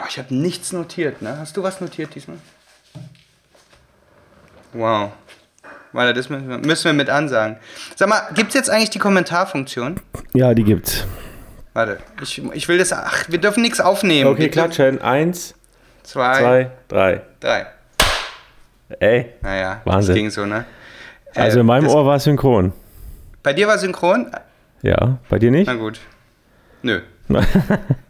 Oh, ich habe nichts notiert, ne? Hast du was notiert diesmal? Wow. Warte, das müssen wir, müssen wir mit ansagen. Sag mal, gibt es jetzt eigentlich die Kommentarfunktion? Ja, die gibt's. Warte, ich, ich will das. Ach, wir dürfen nichts aufnehmen. Okay, Wir klatschen. Eins, Zwei, zwei, drei. drei. Ey. Naja, Wahnsinn. das ging so, ne? Äh, Also in meinem das, Ohr war es synchron. Bei dir war synchron? Ja, bei dir nicht? Na gut. Nö.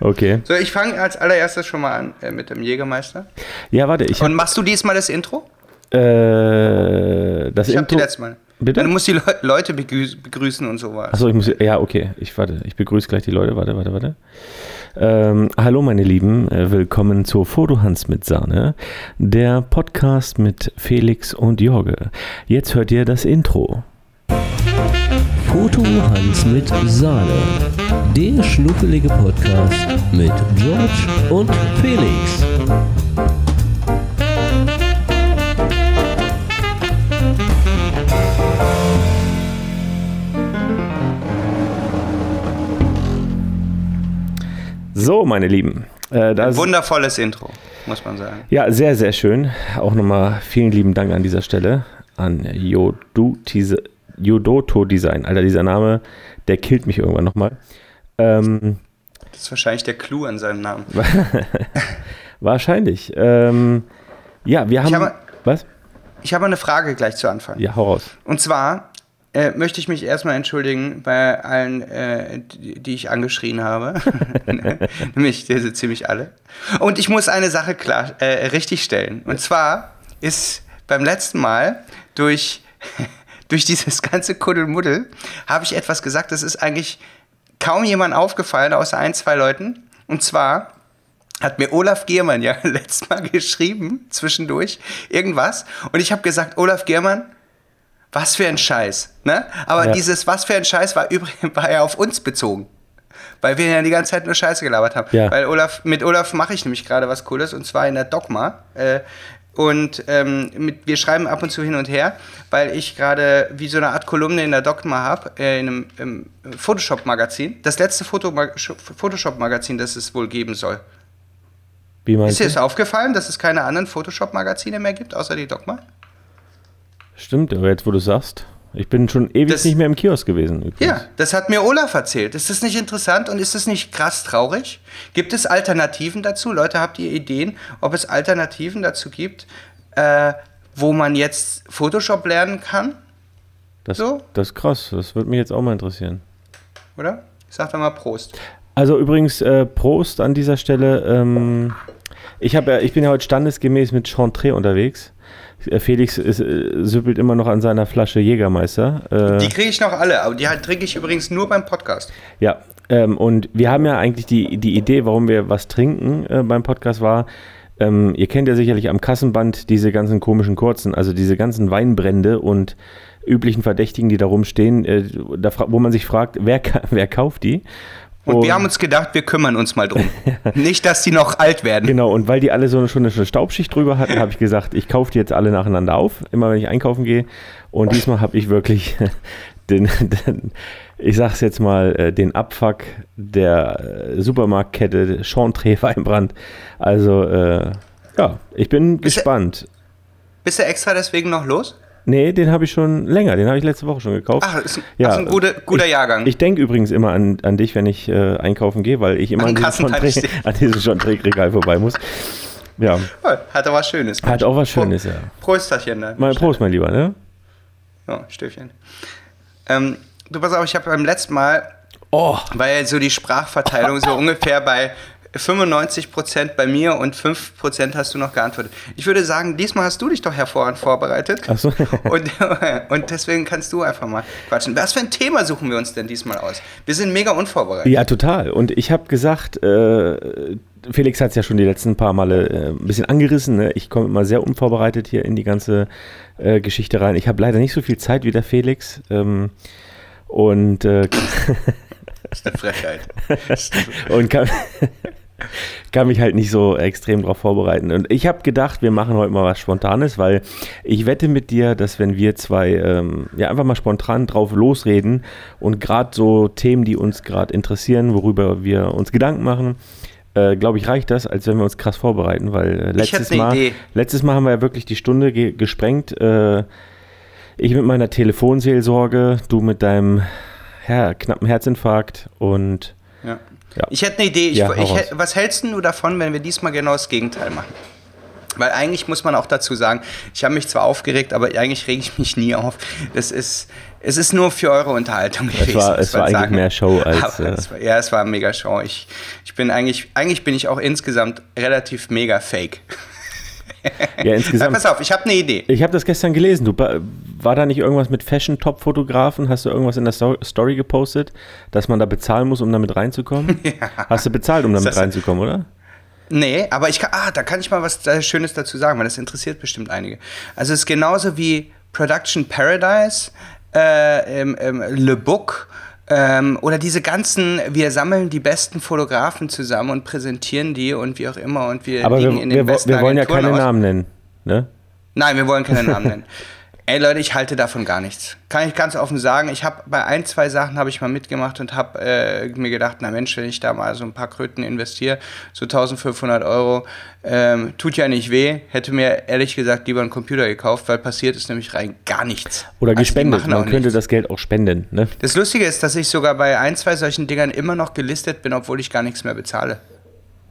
Okay. So, ich fange als allererstes schon mal an äh, mit dem Jägermeister. Ja, warte, ich Und machst du diesmal das Intro? äh, das Ich Intro. letzte Mal. Bitte? Du musst die Le Leute begrüß begrüßen und sowas. Achso, ich muss. Ja, okay. Ich warte. Ich begrüße gleich die Leute. Warte, warte, warte. Ähm, hallo, meine Lieben. Äh, willkommen zur Fotohans mit Sahne. Der Podcast mit Felix und Jorge. Jetzt hört ihr das Intro. Foto Hans mit Sahne. Der schnuffelige Podcast mit George und Felix. So, meine Lieben. Äh, das, Wundervolles Intro, muss man sagen. ja, sehr, sehr schön. Auch nochmal vielen lieben Dank an dieser Stelle an Yodu Tise- Yodoto Design. Alter, dieser Name, der killt mich irgendwann nochmal. Ähm, Das ist wahrscheinlich der Clou an seinem Namen. wahrscheinlich. Ähm, ja, wir haben. habe- was? Ich habe eine Frage gleich zu Anfang. Ja, hau raus. Und zwar äh, möchte ich mich erstmal entschuldigen bei allen, äh, die, die ich angeschrien habe. Nämlich diese ziemlich alle. Und ich muss eine Sache klar äh, richtig stellen. Und zwar ist beim letzten Mal durch, durch dieses ganze Kuddelmuddel habe ich etwas gesagt, das ist eigentlich kaum jemand aufgefallen, außer ein, zwei Leuten. Und zwar hat mir Olaf Giermann ja letztes Mal geschrieben, zwischendurch, irgendwas. Und ich habe gesagt, Olaf Giermann, was für ein Scheiß. Ne? Aber Ja. dieses Was für ein Scheiß war übrigens war ja auf uns bezogen. Weil wir ja die ganze Zeit nur Scheiße gelabert haben. Ja. Weil Olaf, mit Olaf mache ich nämlich gerade was Cooles und zwar in der Dogma. Äh, und ähm, mit, wir schreiben ab und zu hin und her, weil ich gerade wie so eine Art Kolumne in der Dogma habe, äh, in einem Photoshop-Magazin. Das letzte Photoshop-Magazin, das es wohl geben soll. Wie Ist meinst dir du? das aufgefallen, dass es keine anderen Photoshop-Magazine mehr gibt, außer die Dogma? Stimmt, aber jetzt, wo du sagst. Ich bin schon ewig Das- nicht mehr im Kiosk gewesen. Übrigens. Ja, das hat mir Olaf erzählt. Ist das nicht interessant und ist das nicht krass traurig? Gibt es Alternativen dazu? Leute, habt ihr Ideen, ob es Alternativen dazu gibt, äh, wo man jetzt Photoshop lernen kann? Das, So? das ist krass. Das würde mich jetzt auch mal interessieren. Oder? Sag doch mal Prost. Also übrigens, äh, Prost an dieser Stelle. Ähm, ich, hab ich bin ja heute standesgemäß mit Chantre unterwegs. Äh, Felix ist, äh, süppelt immer noch an seiner Flasche Jägermeister. Äh, Die kriege ich noch alle, aber die halt trinke ich übrigens nur beim Podcast. Ja, ähm, und wir haben ja eigentlich die, die Idee, warum wir was trinken äh, beim Podcast war, ähm, ihr kennt ja sicherlich am Kassenband diese ganzen komischen Kurzen, also diese ganzen Weinbrände und üblichen Verdächtigen, die da rumstehen, äh, da, wo man sich fragt, wer, wer kauft die? Und wir haben uns gedacht, wir kümmern uns mal drum. Nicht, dass die noch alt werden. Genau, und weil die alle so eine, schon eine Staubschicht drüber hatten, habe ich gesagt, ich kaufe die jetzt alle nacheinander auf, immer wenn ich einkaufen gehe. Und diesmal habe ich wirklich den, den ich sag's jetzt mal, äh, den Abfuck der äh, Supermarktkette Chantre Weinbrand. Also, äh, ja, ich bin Bist du- gespannt. Bist du extra deswegen noch los? Nee, den habe ich schon länger, den habe ich letzte Woche schon gekauft. Ach, ist, Ja, ja, ein guter, guter ich, Jahrgang. Ich denke übrigens immer an, an dich, wenn ich äh, einkaufen gehe, weil ich immer An an diesem Chantre-Regal vorbei muss. Ja, Hat doch was Schönes. hat auch was Schönes, ja. Prosterchen dann. Mal Prost, mein Lieber, ne? Ja, Stöfchen. Ähm, du pass auf, ich habe beim letzten Mal, Oh, war ja so die Sprachverteilung so ungefähr bei 95% bei mir und 5% hast du noch geantwortet. Ich würde sagen, diesmal hast du dich doch hervorragend vorbereitet. Ach so. Und, und deswegen kannst du einfach mal quatschen. Was für ein Thema suchen wir uns denn diesmal aus? Wir sind mega unvorbereitet. ja, total. Und ich habe gesagt, äh, Felix hat es ja schon die letzten paar Male äh, ein bisschen angerissen. Ne? Ich komme immer sehr unvorbereitet hier in die ganze äh, Geschichte rein. Ich habe leider nicht so viel Zeit wie der Felix. Ähm, und, äh, Das ist eine Frechheit. und kann, kann mich halt nicht so extrem darauf vorbereiten. Und ich habe gedacht, wir machen heute mal was Spontanes, weil ich wette mit dir, dass wenn wir zwei ähm, ja einfach mal spontan drauf losreden und gerade so Themen, die uns gerade interessieren, worüber wir uns Gedanken machen, äh, glaube ich, reicht das, als wenn wir uns krass vorbereiten, weil äh, letztes, Mal, Idee. letztes Mal haben wir ja wirklich die Stunde ge gesprengt. Äh, ich mit meiner Telefonseelsorge, du mit deinem ja, knappen Herzinfarkt und Ja. Ich hätte eine Idee. Ich, Ja, ich, was hältst du davon, wenn wir diesmal genau das Gegenteil machen? Weil eigentlich muss man auch dazu sagen, ich habe mich zwar aufgeregt, aber eigentlich rege ich mich nie auf. Das ist, es ist nur für eure Unterhaltung es war, es war eigentlich sagen. mehr Show als. Äh, es war, ja, es war mega Show. Ich, ich bin eigentlich, eigentlich bin ich auch insgesamt relativ mega fake. Ja, Ja, insgesamt. pass auf, ich habe eine Idee. Ich habe das gestern gelesen. Du, war da nicht irgendwas mit Fashion-Top-Fotografen? Hast du irgendwas in der Sto Story gepostet, dass man da bezahlen muss, um damit reinzukommen? Hast du bezahlt, um damit reinzukommen, oder? Nee, aber ich kann, ah, da kann ich mal was äh, Schönes dazu sagen, weil das interessiert bestimmt einige. Also es ist genauso wie Production Paradise, äh, ähm, ähm, Le Book ähm, oder diese ganzen, wir sammeln die besten Fotografen zusammen und präsentieren die und wie auch immer und wir Aber wir, liegen in wir, den wir, besten wir wollen ja keine aus. Namen nennen. Ne? Nein, wir wollen keine Namen nennen. Ey Leute, ich halte davon gar nichts. Kann ich ganz offen sagen. Ich habe bei ein, zwei Sachen habe ich mal mitgemacht und habe äh, mir gedacht, na Mensch, wenn ich da mal so ein paar Kröten investiere, so 1500 Euro, ähm, tut ja nicht weh. Hätte mir ehrlich gesagt lieber einen Computer gekauft, weil passiert ist nämlich rein gar nichts. Oder Also die gespendet. machen Man könnte nichts. das Geld auch spenden. Ne? Das Lustige ist, dass ich sogar bei ein, zwei solchen Dingern immer noch gelistet bin, obwohl ich gar nichts mehr bezahle.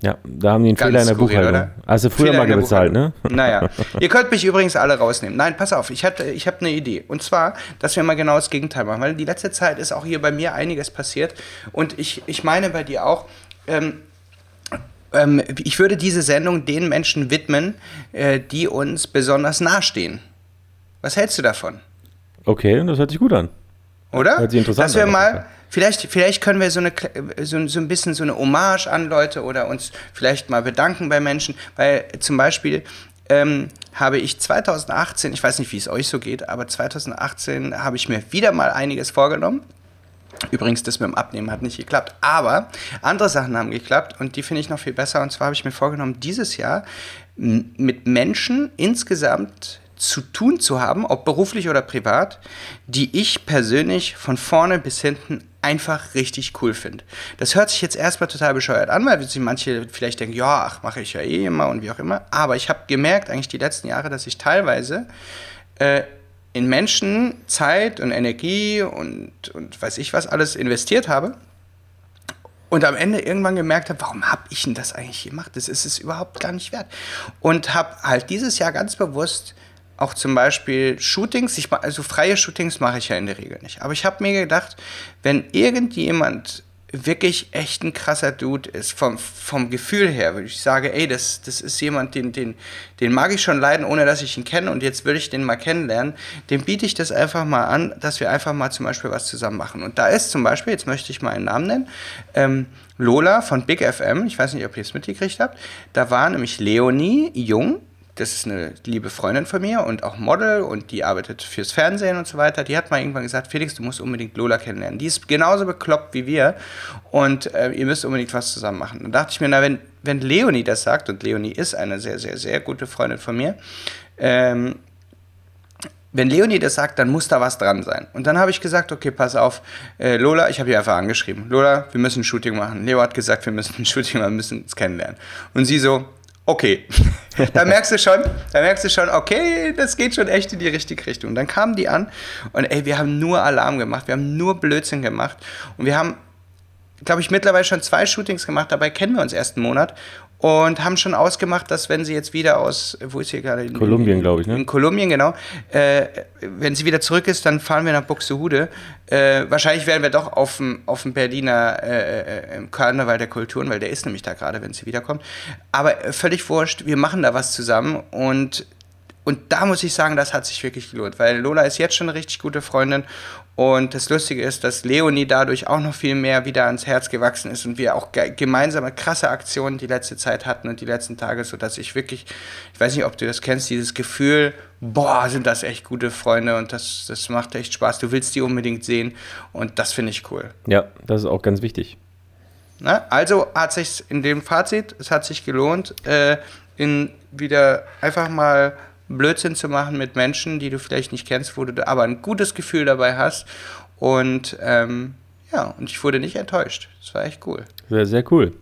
Ja, da haben die einen Ganz Fehler in der skurril, Buchhaltung. oder? Hast du früher Fehler mal bezahlt, ne? Naja. Ihr könnt mich übrigens alle rausnehmen. Nein, pass auf, ich, hatte- ich habe eine Idee. Und zwar, dass wir mal genau das Gegenteil machen. Weil die letzte Zeit ist auch hier bei mir einiges passiert. Und ich, ich meine bei dir auch, ähm, ähm, ich würde diese Sendung den Menschen widmen, äh, die uns besonders nahestehen. Was hältst du davon? Okay, das hört sich gut an. Oder? Hört sich interessant Dass wir an, mal. Vielleicht, vielleicht können wir so, eine, so, so ein bisschen so eine Hommage an Leute oder uns vielleicht mal bedanken bei Menschen, weil zum Beispiel ähm, habe ich 2018, ich weiß nicht, wie es euch so geht, aber 2018 habe ich mir wieder mal einiges vorgenommen. Übrigens, das mit dem Abnehmen hat nicht geklappt. Aber andere Sachen haben geklappt und die finde ich noch viel besser. Und zwar habe ich mir vorgenommen, dieses Jahr mit Menschen insgesamt zu tun zu haben, ob beruflich oder privat, die ich persönlich von vorne bis hinten einfach richtig cool finde. Das hört sich jetzt erstmal total bescheuert an, weil sich manche vielleicht denken, ja, ach, mache ich ja eh immer und wie auch immer. Aber ich habe gemerkt, eigentlich die letzten Jahre, dass ich teilweise äh, in Menschen Zeit und Energie und, und weiß ich was alles investiert habe und am Ende irgendwann gemerkt habe, warum habe ich denn das eigentlich gemacht? Das ist es überhaupt gar nicht wert. Und habe halt dieses Jahr ganz bewusst auch zum Beispiel Shootings, ich, also freie Shootings mache ich ja in der Regel nicht. Aber ich habe mir gedacht, wenn irgendjemand wirklich echt ein krasser Dude ist, vom, vom Gefühl her, würde ich sagen, ey, das, das ist jemand, den, den, den mag ich schon leiden, ohne dass ich ihn kenne und jetzt will ich den mal kennenlernen, dem biete ich das einfach mal an, dass wir einfach mal zum Beispiel was zusammen machen. Und da ist zum Beispiel, jetzt möchte ich mal einen Namen nennen, ähm, Lola von Big FM, ich weiß nicht, ob ihr es mitgekriegt habt, da war nämlich Leonie Jung, das ist eine liebe Freundin von mir und auch Model und die arbeitet fürs Fernsehen und so weiter. Die hat mal irgendwann gesagt, Felix, du musst unbedingt Lola kennenlernen. Die ist genauso bekloppt wie wir und äh, ihr müsst unbedingt was zusammen machen. Dann dachte ich mir, na, wenn, wenn Leonie das sagt, und Leonie ist eine sehr, sehr, sehr gute Freundin von mir, ähm, wenn Leonie das sagt, dann muss da was dran sein. Und dann habe ich gesagt, okay, pass auf, äh, Lola, ich habe ihr einfach angeschrieben. Lola, wir müssen ein Shooting machen. Leo hat gesagt, wir müssen ein Shooting machen, wir müssen uns kennenlernen. Und sie so, okay. da merkst du schon, da merkst du schon, okay, das geht schon echt in die richtige Richtung. Dann kamen die an und ey, wir haben nur Alarm gemacht, wir haben nur Blödsinn gemacht und wir haben glaube ich, mittlerweile schon zwei Shootings gemacht. Dabei kennen wir uns erst einen Monat und haben schon ausgemacht, dass wenn sie jetzt wieder aus, wo ist sie gerade? In, Kolumbien, glaube ich, ne? In Kolumbien, genau. Äh, wenn sie wieder zurück ist, dann fahren wir nach Buxtehude. Äh, wahrscheinlich werden wir doch auf dem, auf dem Berliner äh, äh, Karneval der Kulturen, weil der ist nämlich da gerade, wenn sie wiederkommt. Aber äh, völlig wurscht, wir machen da was zusammen und und da muss ich sagen, das hat sich wirklich gelohnt, weil Lola ist jetzt schon eine richtig gute Freundin. Und das Lustige ist, dass Leonie dadurch auch noch viel mehr wieder ans Herz gewachsen ist und wir auch ge gemeinsame krasse Aktionen die letzte Zeit hatten und die letzten Tage, sodass ich wirklich, ich weiß nicht, ob du das kennst, dieses Gefühl, boah, sind das echt gute Freunde und das, das macht echt Spaß. Du willst die unbedingt sehen und das finde ich cool. Ja, das ist auch ganz wichtig. Na, also hat sich in dem Fazit, es hat sich gelohnt, äh, in wieder einfach mal Blödsinn zu machen mit Menschen, die du vielleicht nicht kennst, wo du aber ein gutes Gefühl dabei hast. Und ähm, ja, und ich wurde nicht enttäuscht. Das war echt cool. Sehr, sehr cool.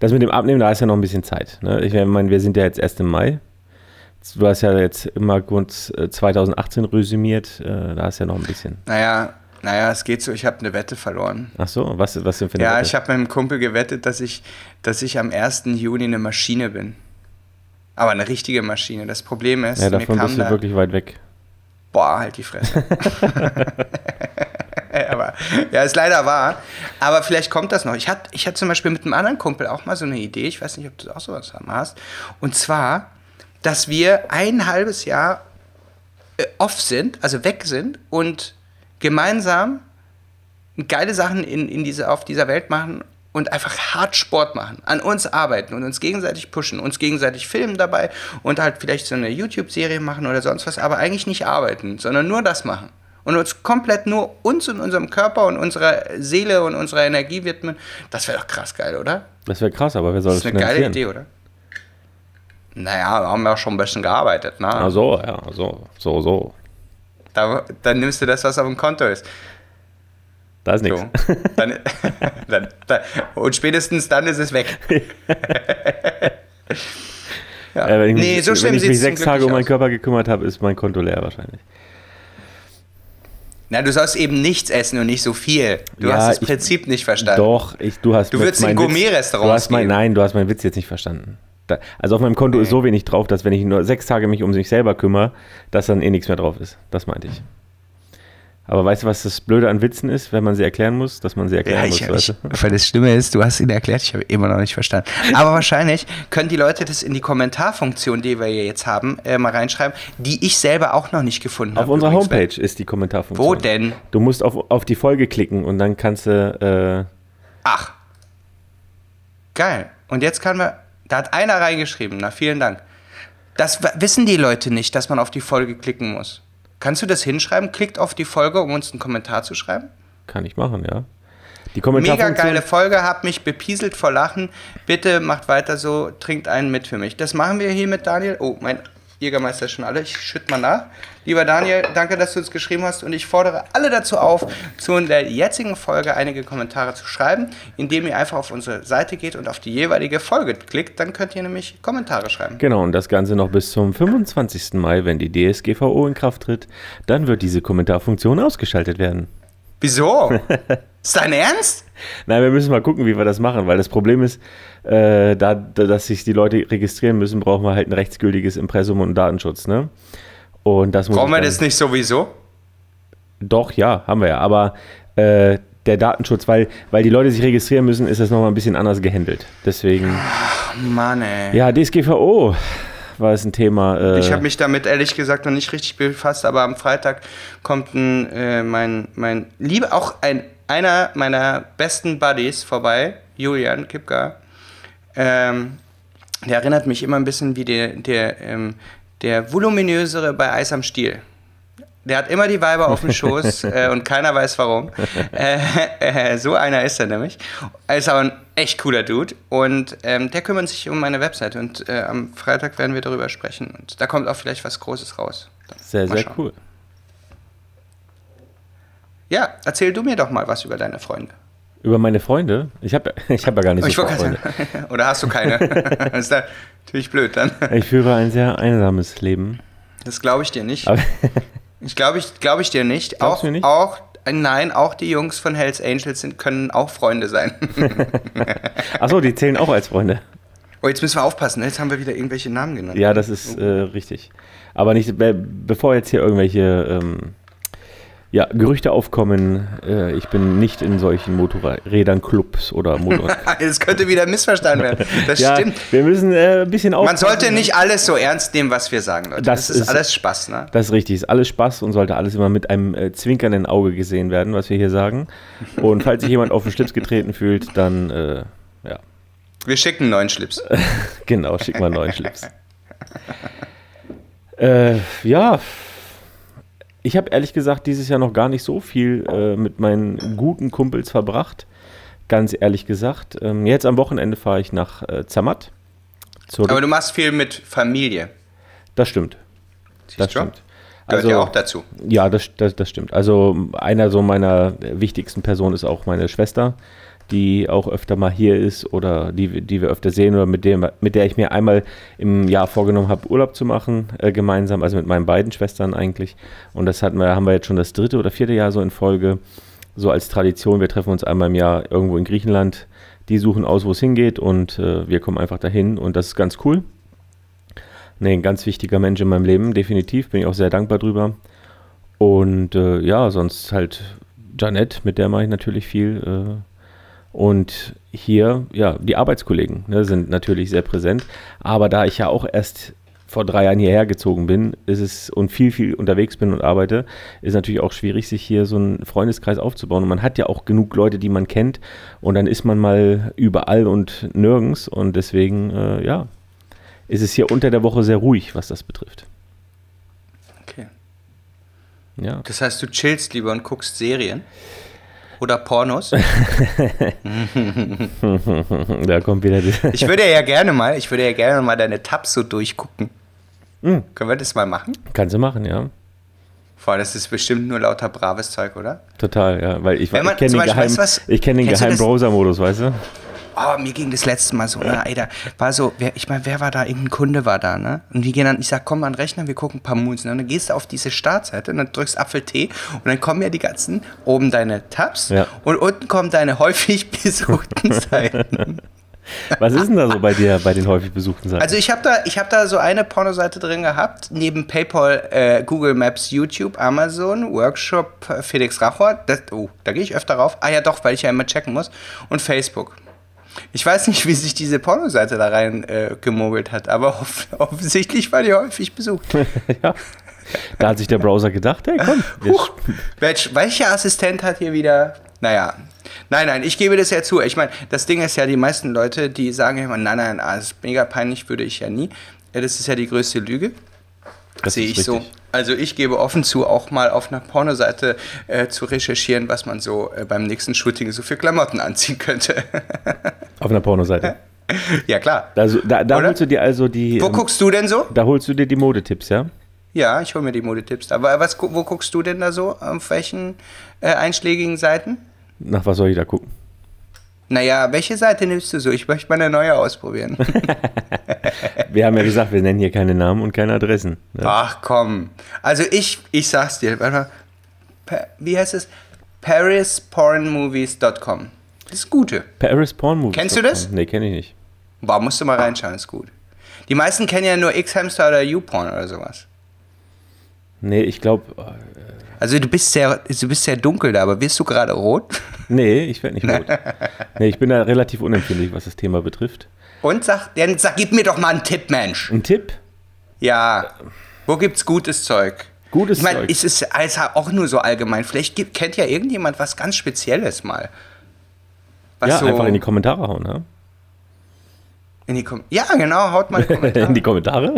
Das mit dem Abnehmen, da ist ja noch ein bisschen Zeit. Ne? Ich meine, wir sind ja jetzt erst im Mai. Du hast ja jetzt immer kurz äh, 2018 resümiert. Äh, da ist ja noch ein bisschen. Naja, naja, es geht so, ich habe eine Wette verloren. Ach so, was, was denn für eine Ja, Wette? ich habe mit einem Kumpel gewettet, dass ich, dass ich am 1. Juni eine Maschine bin. Aber eine richtige Maschine. Das Problem ist, Ja, davon bist du da, wirklich weit weg. boah, halt die Fresse. Aber, ja, ist leider wahr. Aber vielleicht kommt das noch. Ich hatte, ich hatte zum Beispiel mit einem anderen Kumpel auch mal so eine Idee. Ich weiß nicht, ob du auch sowas hast. Und zwar, dass wir ein halbes Jahr äh, off sind, also weg sind und gemeinsam geile Sachen in, in diese, auf dieser Welt machen und einfach hart Sport machen, an uns arbeiten und uns gegenseitig pushen, uns gegenseitig filmen dabei und halt vielleicht so eine YouTube-Serie machen oder sonst was, aber eigentlich nicht arbeiten, sondern nur das machen. Und uns komplett nur uns und unserem Körper und unserer Seele und unserer Energie widmen. Das wäre doch krass geil, oder? Das wäre krass, aber wer soll Das das, ist eine geile? Idee, oder? Naja, wir haben ja schon ein bisschen gearbeitet, ne? Ach so, ja, so, so, so. Da, dann nimmst du das, was auf dem Konto ist. Da ist nichts. So. Dann, dann, dann, und spätestens dann ist es weg. ja. Äh, wenn ich nee, mich, so wenn ich mich sechs Tage um meinen Körper gekümmert habe, ist mein Konto leer wahrscheinlich. Na, du sollst eben nichts essen und nicht so viel. Du Ja, hast das ich- Prinzip nicht verstanden. Doch, ich, du hast Du würdest in Gourmet-Restaurants gehen. Nein, du hast meinen Witz jetzt nicht verstanden. Da, also auf meinem Konto ist so wenig drauf, dass wenn ich nur sechs Tage mich um sich selber kümmere, dass dann eh nichts mehr drauf ist. Das meinte ich. Aber weißt du, was das Blöde an Witzen ist, wenn man sie erklären muss, dass man sie erklären Ja, muss, ich, weißt ich, weil das Schlimme ist, du hast ihn erklärt, ich habe immer noch nicht verstanden. Aber wahrscheinlich können die Leute das in die Kommentarfunktion, die wir hier jetzt haben, äh, mal reinschreiben, die ich selber auch noch nicht gefunden habe. Auf unserer. Homepage ist die Kommentarfunktion. Wo denn? Du musst auf, auf die Folge klicken und dann kannst du. Äh, Ach. Geil. Und jetzt kann man. Da hat einer reingeschrieben. Na, vielen Dank. Das wissen die Leute nicht, dass man auf die Folge klicken muss. Kannst du das hinschreiben? Klickt auf die Folge, um uns einen Kommentar zu schreiben? kann ich machen, ja. Die Mega geile Folge, hab mich bepieselt vor Lachen. Bitte macht weiter so, trinkt einen mit für mich. Das machen wir hier mit Daniel. Oh, mein Jägermeister ist schon alle. Ich schütte mal nach. Lieber Daniel, danke, dass du uns geschrieben hast und ich fordere alle dazu auf, zu der jetzigen Folge einige Kommentare zu schreiben, indem ihr einfach auf unsere Seite geht und auf die jeweilige Folge klickt. Dann könnt ihr nämlich Kommentare schreiben. Genau, und das Ganze noch bis zum 25. Mai, wenn die DSGVO in Kraft tritt. Dann wird diese Kommentarfunktion ausgeschaltet werden. Wieso? ist dein Ernst? Nein, wir müssen mal gucken, wie wir das machen, weil das Problem ist, äh, da, da, dass sich die Leute registrieren müssen, brauchen wir halt ein rechtsgültiges Impressum und Datenschutz, ne? Und das muss Brauchen wir das nicht sowieso? Doch, ja, haben wir ja. Aber äh, der Datenschutz, weil, weil die Leute sich registrieren müssen, ist das nochmal ein bisschen anders gehandelt. Deswegen, Mann, ey. ja, DSGVO war es ein Thema. Äh, Ich habe mich damit ehrlich gesagt noch nicht richtig befasst, aber am Freitag kommt ein, äh, mein, mein Liebe, auch ein, einer meiner besten Buddies vorbei, Julian Kipka. Ähm, der erinnert mich immer ein bisschen wie der, der, ähm, der voluminösere bei Eis am Stiel. Der hat immer die Weiber auf dem Schoß äh, und keiner weiß warum. Äh, äh, so einer ist er nämlich. Er ist aber ein echt cooler Dude und ähm, der kümmert sich um meine Webseite und äh, am Freitag werden wir darüber sprechen und da kommt auch vielleicht was Großes raus. Dann sehr, sehr cool. Ja, erzähl du mir doch mal was über deine Freunde. Über meine Freunde? Ich habe ich hab ja gar nicht ich so viele Freunde. sagen, oder hast du keine? das ist da natürlich blöd dann. Ich führe ein sehr einsames Leben. Das glaube ich dir nicht. Aber Ich glaube ich, glaube ich dir nicht. Glaubst auch, nicht? auch nein, auch die Jungs von Hells Angels sind, können auch Freunde sein. Achso, die zählen auch als Freunde. Oh, jetzt müssen wir aufpassen. Jetzt haben wir wieder irgendwelche Namen genannt. Ja, das ist äh, richtig. Aber nicht, be bevor jetzt hier irgendwelche ähm, ja, Gerüchte aufkommen, äh, ich bin nicht in solchen Motorrädern, Clubs oder Motor. Das könnte wieder missverstanden werden. Das ja, stimmt. wir müssen äh, ein bisschen Man aufpassen. sollte nicht alles so ernst nehmen, was wir sagen, Leute. Das, Das ist, ist- alles Spaß, ne? Das ist richtig, ist alles Spaß und sollte alles immer mit einem äh, zwinkernden Auge gesehen werden, was wir hier sagen. Und falls sich jemand auf den Schlips getreten fühlt, dann, äh, ja, Wir schicken einen neuen Schlips. genau, schick mal einen neuen Schlips. äh, ja, ich habe ehrlich gesagt dieses Jahr noch gar nicht so viel äh, mit meinen guten Kumpels verbracht. Ganz ehrlich gesagt. Ähm, jetzt am Wochenende fahre ich nach äh, Zermatt. Zurück. Aber du machst viel mit Familie. das stimmt. Siehst Das du? stimmt. Gehört Also- ja auch dazu. Ja, das, das, das stimmt. Also einer so meiner wichtigsten Personen ist auch meine Schwester. Die auch öfter mal hier ist oder die, die wir öfter sehen oder mit, dem, mit der ich mir einmal im Jahr vorgenommen habe, Urlaub zu machen, äh, gemeinsam, also mit meinen beiden Schwestern eigentlich. Und das hatten wir, haben wir jetzt schon das dritte oder vierte Jahr so in Folge, so als Tradition. Wir treffen uns einmal im Jahr irgendwo in Griechenland. Die suchen aus, wo es hingeht und äh, wir kommen einfach dahin und das ist ganz cool. Nee, ein ganz wichtiger Mensch in meinem Leben, definitiv, bin ich auch sehr dankbar drüber. Und äh, ja, sonst halt Janette, mit der mache ich natürlich viel. Und hier, ja, die Arbeitskollegen ne, sind natürlich sehr präsent. Aber da ich ja auch erst vor drei Jahren hierher gezogen bin, ist es und viel, viel unterwegs bin und arbeite, ist natürlich auch schwierig, sich hier so einen Freundeskreis aufzubauen. Und man hat ja auch genug Leute, die man kennt. Und dann ist man mal überall und nirgends. Und deswegen, äh, ja, ist es hier unter der Woche sehr ruhig, was das betrifft. Okay. Ja. Das heißt, du chillst lieber und guckst Serien? Oder Pornos? da kommt wieder die Ich würde ja gerne mal, ich würde ja gerne mal deine Tabs so durchgucken. Hm. Können wir das mal machen? Kannst du machen, ja. Boah, das ist bestimmt nur lauter braves Zeug, oder? Total, ja. Weil ich, ich kenne den, geheimen, weißt du was? ich kenn den geheimen Browser-Modus, weißt du? Oh, mir ging das letzte Mal so, ne, Alter, war so, wer, ich meine, wer war da? Irgendein Kunde war da, ne? Und die gehen dann, ich sag, komm mal an den Rechner, wir gucken ein paar Moons, ne? Und dann gehst du auf diese Startseite und dann drückst Apfel-T und dann kommen ja die ganzen, oben deine Tabs Ja. und unten kommen deine häufig besuchten Seiten. Was ist denn da so bei dir, bei den häufig besuchten Seiten? Also ich habe da, ich hab da so eine Pornoseite drin gehabt, neben PayPal, äh, Google Maps, YouTube, Amazon, Workshop, äh, Felix Rachor. Das, oh, da gehe ich öfter rauf. Ah ja doch, weil ich ja immer checken muss. Und Facebook. Ich weiß nicht, wie sich diese Pornoseite da rein äh, gemogelt hat, aber off offensichtlich war die häufig besucht. ja. Da hat sich der Browser gedacht, hey komm, Huch, welch, welcher Assistent hat hier wieder. Naja. Nein, nein, ich gebe das ja zu. Ich meine, das Ding ist ja, die meisten Leute, die sagen immer, nein, nein, ah, das ist mega peinlich, würde ich ja nie. Ja, das ist ja die größte Lüge. Das sehe ich so. Also ich gebe offen zu, auch mal auf einer Pornoseite äh, zu recherchieren, was man so äh, beim nächsten Shooting so für Klamotten anziehen könnte. auf einer Pornoseite. ja, klar. Da, so- da, da holst du dir also die, Wo ähm, guckst du denn so? da holst du dir die Modetipps, ja? Ja, ich hole mir die Modetipps. Aber was, wo guckst du denn da so? Auf welchen äh, einschlägigen Seiten? Nach was soll ich da gucken? Naja, welche Seite nimmst du so? Ich möchte mal eine neue ausprobieren. Wir haben ja gesagt, wir nennen hier keine Namen und keine Adressen. Ne? Ach komm. Also ich, ich sag's dir. Wie heißt es? parispornmovies.com. Das ist gute. Paris Porn Movies. Kennst du das? Nee, kenne ich nicht. Boah, musst du mal reinschauen, ist gut. Die meisten kennen ja nur X-Hamster oder YouPorn oder sowas. Nee, ich glaube, Also du bist sehr, du bist sehr dunkel da, aber wirst du gerade rot? nee, ich werde nicht rot. nee, ich bin da relativ unempfindlich, was das Thema betrifft. Und sag, dann sag, gib mir doch mal einen Tipp, Mensch. Ein Tipp? Ja. Wo gibt's gutes Zeug? Gutes ich meine, Zeug. es ist alles auch nur so allgemein. Vielleicht gibt, kennt ja irgendjemand was ganz Spezielles mal. Was ja, so einfach in die Kommentare hauen, ja? In die Kom Ja, genau, haut mal in die Kommentare. in die Kommentare?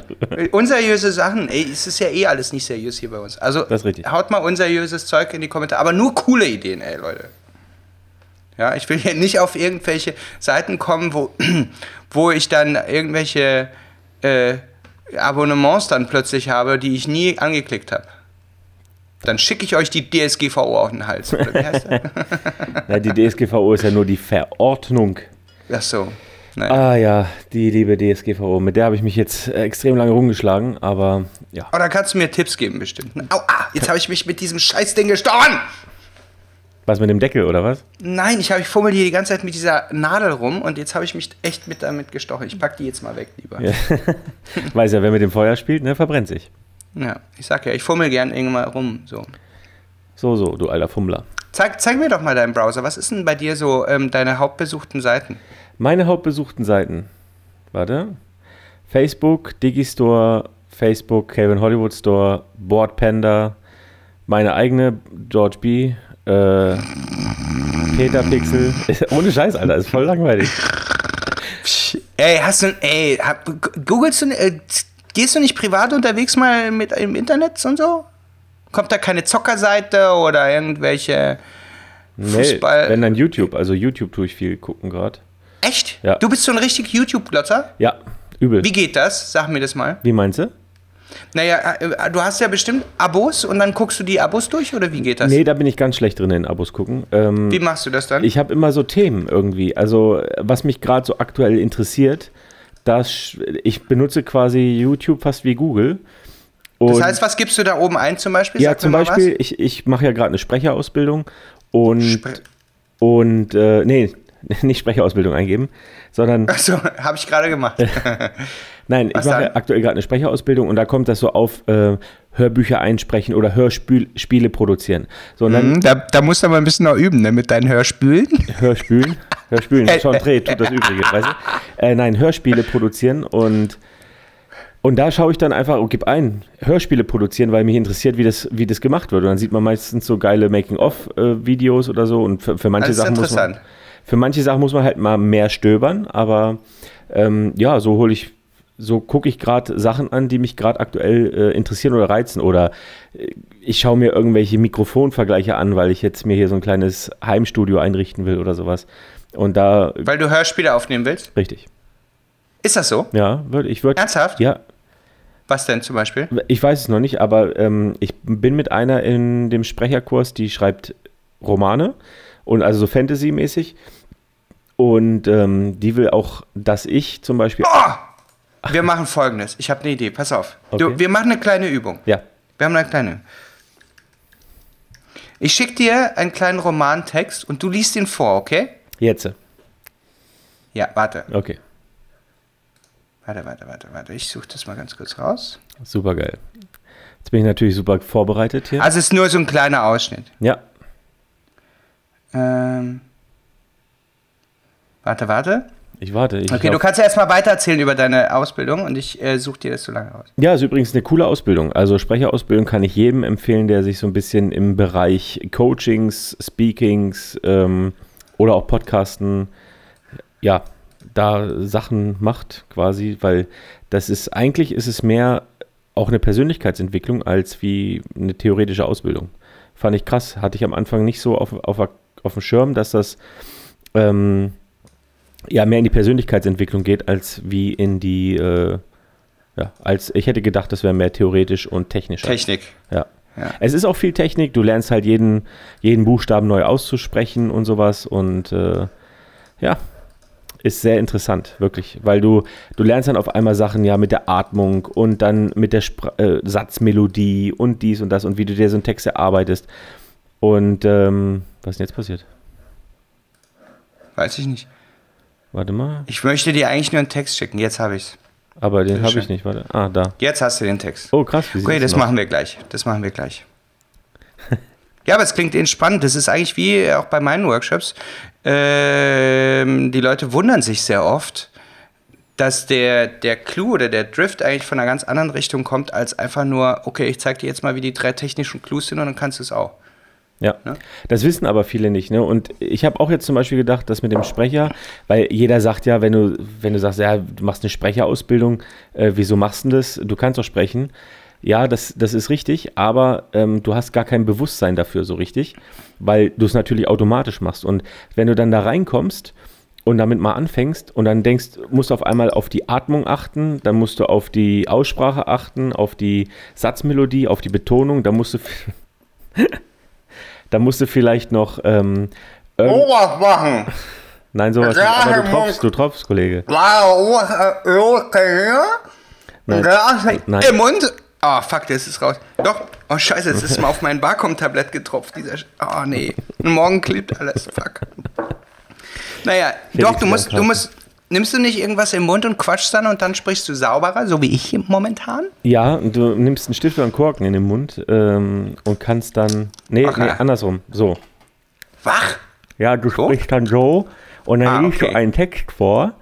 Unseriöse Sachen, ey, es ist ja eh alles nicht seriös hier bei uns. Also Das ist richtig. haut mal unseriöses Zeug in die Kommentare, aber nur coole Ideen, ey, Leute. Ja, ich will hier nicht auf irgendwelche Seiten kommen, wo, wo ich dann irgendwelche äh, Abonnements dann plötzlich habe, die ich nie angeklickt habe. Dann schicke ich euch die DSGVO auf den Hals. Oder wie heißt das? ja, die DSGVO ist ja nur die Verordnung. Ach so. Naja. Ah ja, die liebe DSGVO. Mit der habe ich mich jetzt extrem lange rumgeschlagen, aber ja. Oh, da kannst du mir Tipps geben, bestimmt. Au, ah, jetzt habe ich mich mit diesem Scheißding gestochen! Was mit dem Deckel oder was? Nein, ich, hab, ich fummel hier die ganze Zeit mit dieser Nadel rum und jetzt habe ich mich echt mit damit gestochen. Ich pack die jetzt mal weg, lieber. Ja, Ja. Weiß ja, wer mit dem Feuer spielt, ne, verbrennt sich. ich sag ja, ich fummel gern irgendwann rum. So. So, so, du alter Fummler. Zeig, zeig mir doch mal deinen Browser. Was ist denn bei dir so ähm, deine hauptbesuchten Seiten? Meine hauptbesuchten Seiten. Warte. Facebook, Digistore, Facebook, Calvin Hollywood Store, Board Panda, meine eigene George B, äh, Peter Pixel. Ohne Scheiß, Alter, ist voll langweilig. Ey, hast du, ey, googelst du, äh, gehst du nicht privat unterwegs mal mit im Internet und so? Kommt da keine Zockerseite oder irgendwelche Nee, Fußball? wenn dann YouTube, also YouTube tue ich viel gucken gerade. Echt? Ja. Du bist so ein richtig YouTube-Glotzer? Ja, übel. Wie Wie, geht das? Sag mir das mal. meinst du? Naja, äh, du hast ja bestimmt Abos und dann guckst du die Abos durch oder wie geht das? Nee, da bin ich ganz schlecht drin in Abos gucken. Ähm, Wie machst du das dann? Ich habe immer so Themen irgendwie. Also, was mich gerade so aktuell interessiert, das, ich benutze quasi YouTube fast wie Google. Das heißt, was gibst du da oben ein zum Beispiel? ja, Sag mir zum Beispiel, ich, ich mache ja gerade eine Sprecherausbildung und, Spre- und äh, nee, nicht Sprecherausbildung eingeben, sondern. Achso, habe ich gerade gemacht. Nein, Was ich mache dann? aktuell gerade eine Sprecherausbildung und da kommt das so auf äh, Hörbücher einsprechen oder Hörspiele produzieren. So, dann Hm, da, da musst du aber ein bisschen noch üben, ne, mit deinen Hörspülen. Hörspülen, Hörspülen, Sean Dreh tut das Übrige, weißt du? Äh, nein, Hörspiele produzieren und und da schaue ich dann einfach und gebe ein, Hörspiele produzieren, weil mich interessiert, wie das, wie das gemacht wird. Und dann sieht man meistens so geile Making-of-Videos oder so. Und für, für manche Das ist Sachen muss man, interessant. Für manche Sachen muss man halt mal mehr stöbern, aber ähm, ja, so hole ich, so gucke ich gerade Sachen an, die mich gerade aktuell äh, interessieren oder reizen. Oder äh, ich schaue mir irgendwelche Mikrofonvergleiche an, weil ich jetzt mir hier so ein kleines Heimstudio einrichten will oder sowas. Und da, Weil du Hörspiele aufnehmen willst? richtig. Ist das so? Ja, würde ich würde. Ernsthaft? Ja, Was denn zum Beispiel? ich weiß es noch nicht, aber ähm, ich bin mit einer in dem Sprecherkurs, die schreibt Romane und also so Fantasy-mäßig. Und ähm, die will auch, dass ich zum Beispiel. Oh! Wir machen folgendes. Ich habe eine Idee. Pass auf. Du, Okay. wir machen eine kleine Übung. Ja, Wir haben eine kleine. Ich schicke dir einen kleinen Romantext und du liest ihn vor, okay? jetzt. Ja, warte. Okay, Warte, warte, warte, warte. Ich suche das mal ganz kurz raus. super geil. Jetzt bin ich natürlich super vorbereitet hier. Also es ist nur so ein kleiner Ausschnitt. Ja, Ähm, warte, warte. ich warte. Ich Okay, du kannst ja erstmal weitererzählen über deine Ausbildung und ich äh, suche dir das so lange aus. Ja, ist übrigens eine coole Ausbildung. Also Sprecherausbildung kann ich jedem empfehlen, der sich so ein bisschen im Bereich Coachings, Speakings ähm, oder auch Podcasten, ja, da Sachen macht quasi, weil das ist, eigentlich ist es mehr auch eine Persönlichkeitsentwicklung als wie eine theoretische Ausbildung. Fand ich krass. Hatte ich am Anfang nicht so auf, auf, auf dem Schirm, dass das ähm, ja mehr in die Persönlichkeitsentwicklung geht, als wie in die äh, ja, als ich hätte gedacht, das wäre mehr theoretisch und technischer. Technik. ja. Ja. Es ist auch viel Technik, du lernst halt jeden, jeden Buchstaben neu auszusprechen und sowas und äh, ja, ist sehr interessant, wirklich, weil du, du lernst dann auf einmal Sachen ja mit der Atmung und dann mit der Spra äh, Satzmelodie und dies und das und wie du dir so einen Text erarbeitest. Und ähm, was ist denn jetzt passiert? Weiß ich nicht. Warte mal, Ich möchte dir eigentlich nur einen Text schicken. Jetzt habe ich's. aber den habe ich nicht, warte. Ah, da. Jetzt hast du den Text. Oh, krass, wie Okay, das aus? machen wir gleich. Das machen wir gleich. ja, aber es klingt entspannt. Das ist eigentlich wie auch bei meinen Workshops. Ähm, die Leute wundern sich sehr oft, dass der, der Clou oder der Drift eigentlich von einer ganz anderen Richtung kommt, als einfach nur, okay, ich zeige dir jetzt mal, wie die drei technischen Clues sind und dann kannst du es auch. Ja, Ne? das wissen aber viele nicht. Ne? Und ich habe auch jetzt zum Beispiel gedacht, dass mit dem Sprecher, weil jeder sagt ja, wenn du, wenn du sagst, ja, du machst eine Sprecherausbildung, äh, wieso machst du das? Du kannst doch sprechen. Ja, das, das ist richtig, aber ähm, du hast gar kein Bewusstsein dafür so richtig, weil du es natürlich automatisch machst. Und wenn du dann da reinkommst und damit mal anfängst und dann denkst, musst du auf einmal auf die Atmung achten, dann musst du auf die Aussprache achten, auf die Satzmelodie, auf die Betonung, da musst du da musst du vielleicht noch ähm, Obacht machen! Nein, sowas nicht, aber du tropfst, du tropfst, Kollege. Nein. Nein. Im Mund? Ah, fuck, das ist raus. Doch. Oh, scheiße, es ist mal auf mein Barcom-Tablett getropft. Dieser. Sch oh, nee. Und morgen klebt alles. Fuck. Naja, Felix doch, du musst, du musst. Nimmst du nicht irgendwas im Mund und quatschst dann und dann sprichst du sauberer, so wie ich momentan? Ja, und du nimmst einen Stift oder einen Korken in den Mund ähm, und kannst dann. Nee, Okay. nee, andersrum. So. Wach? Ja, du So? sprichst dann so und dann Ah, liest okay. du einen Text vor.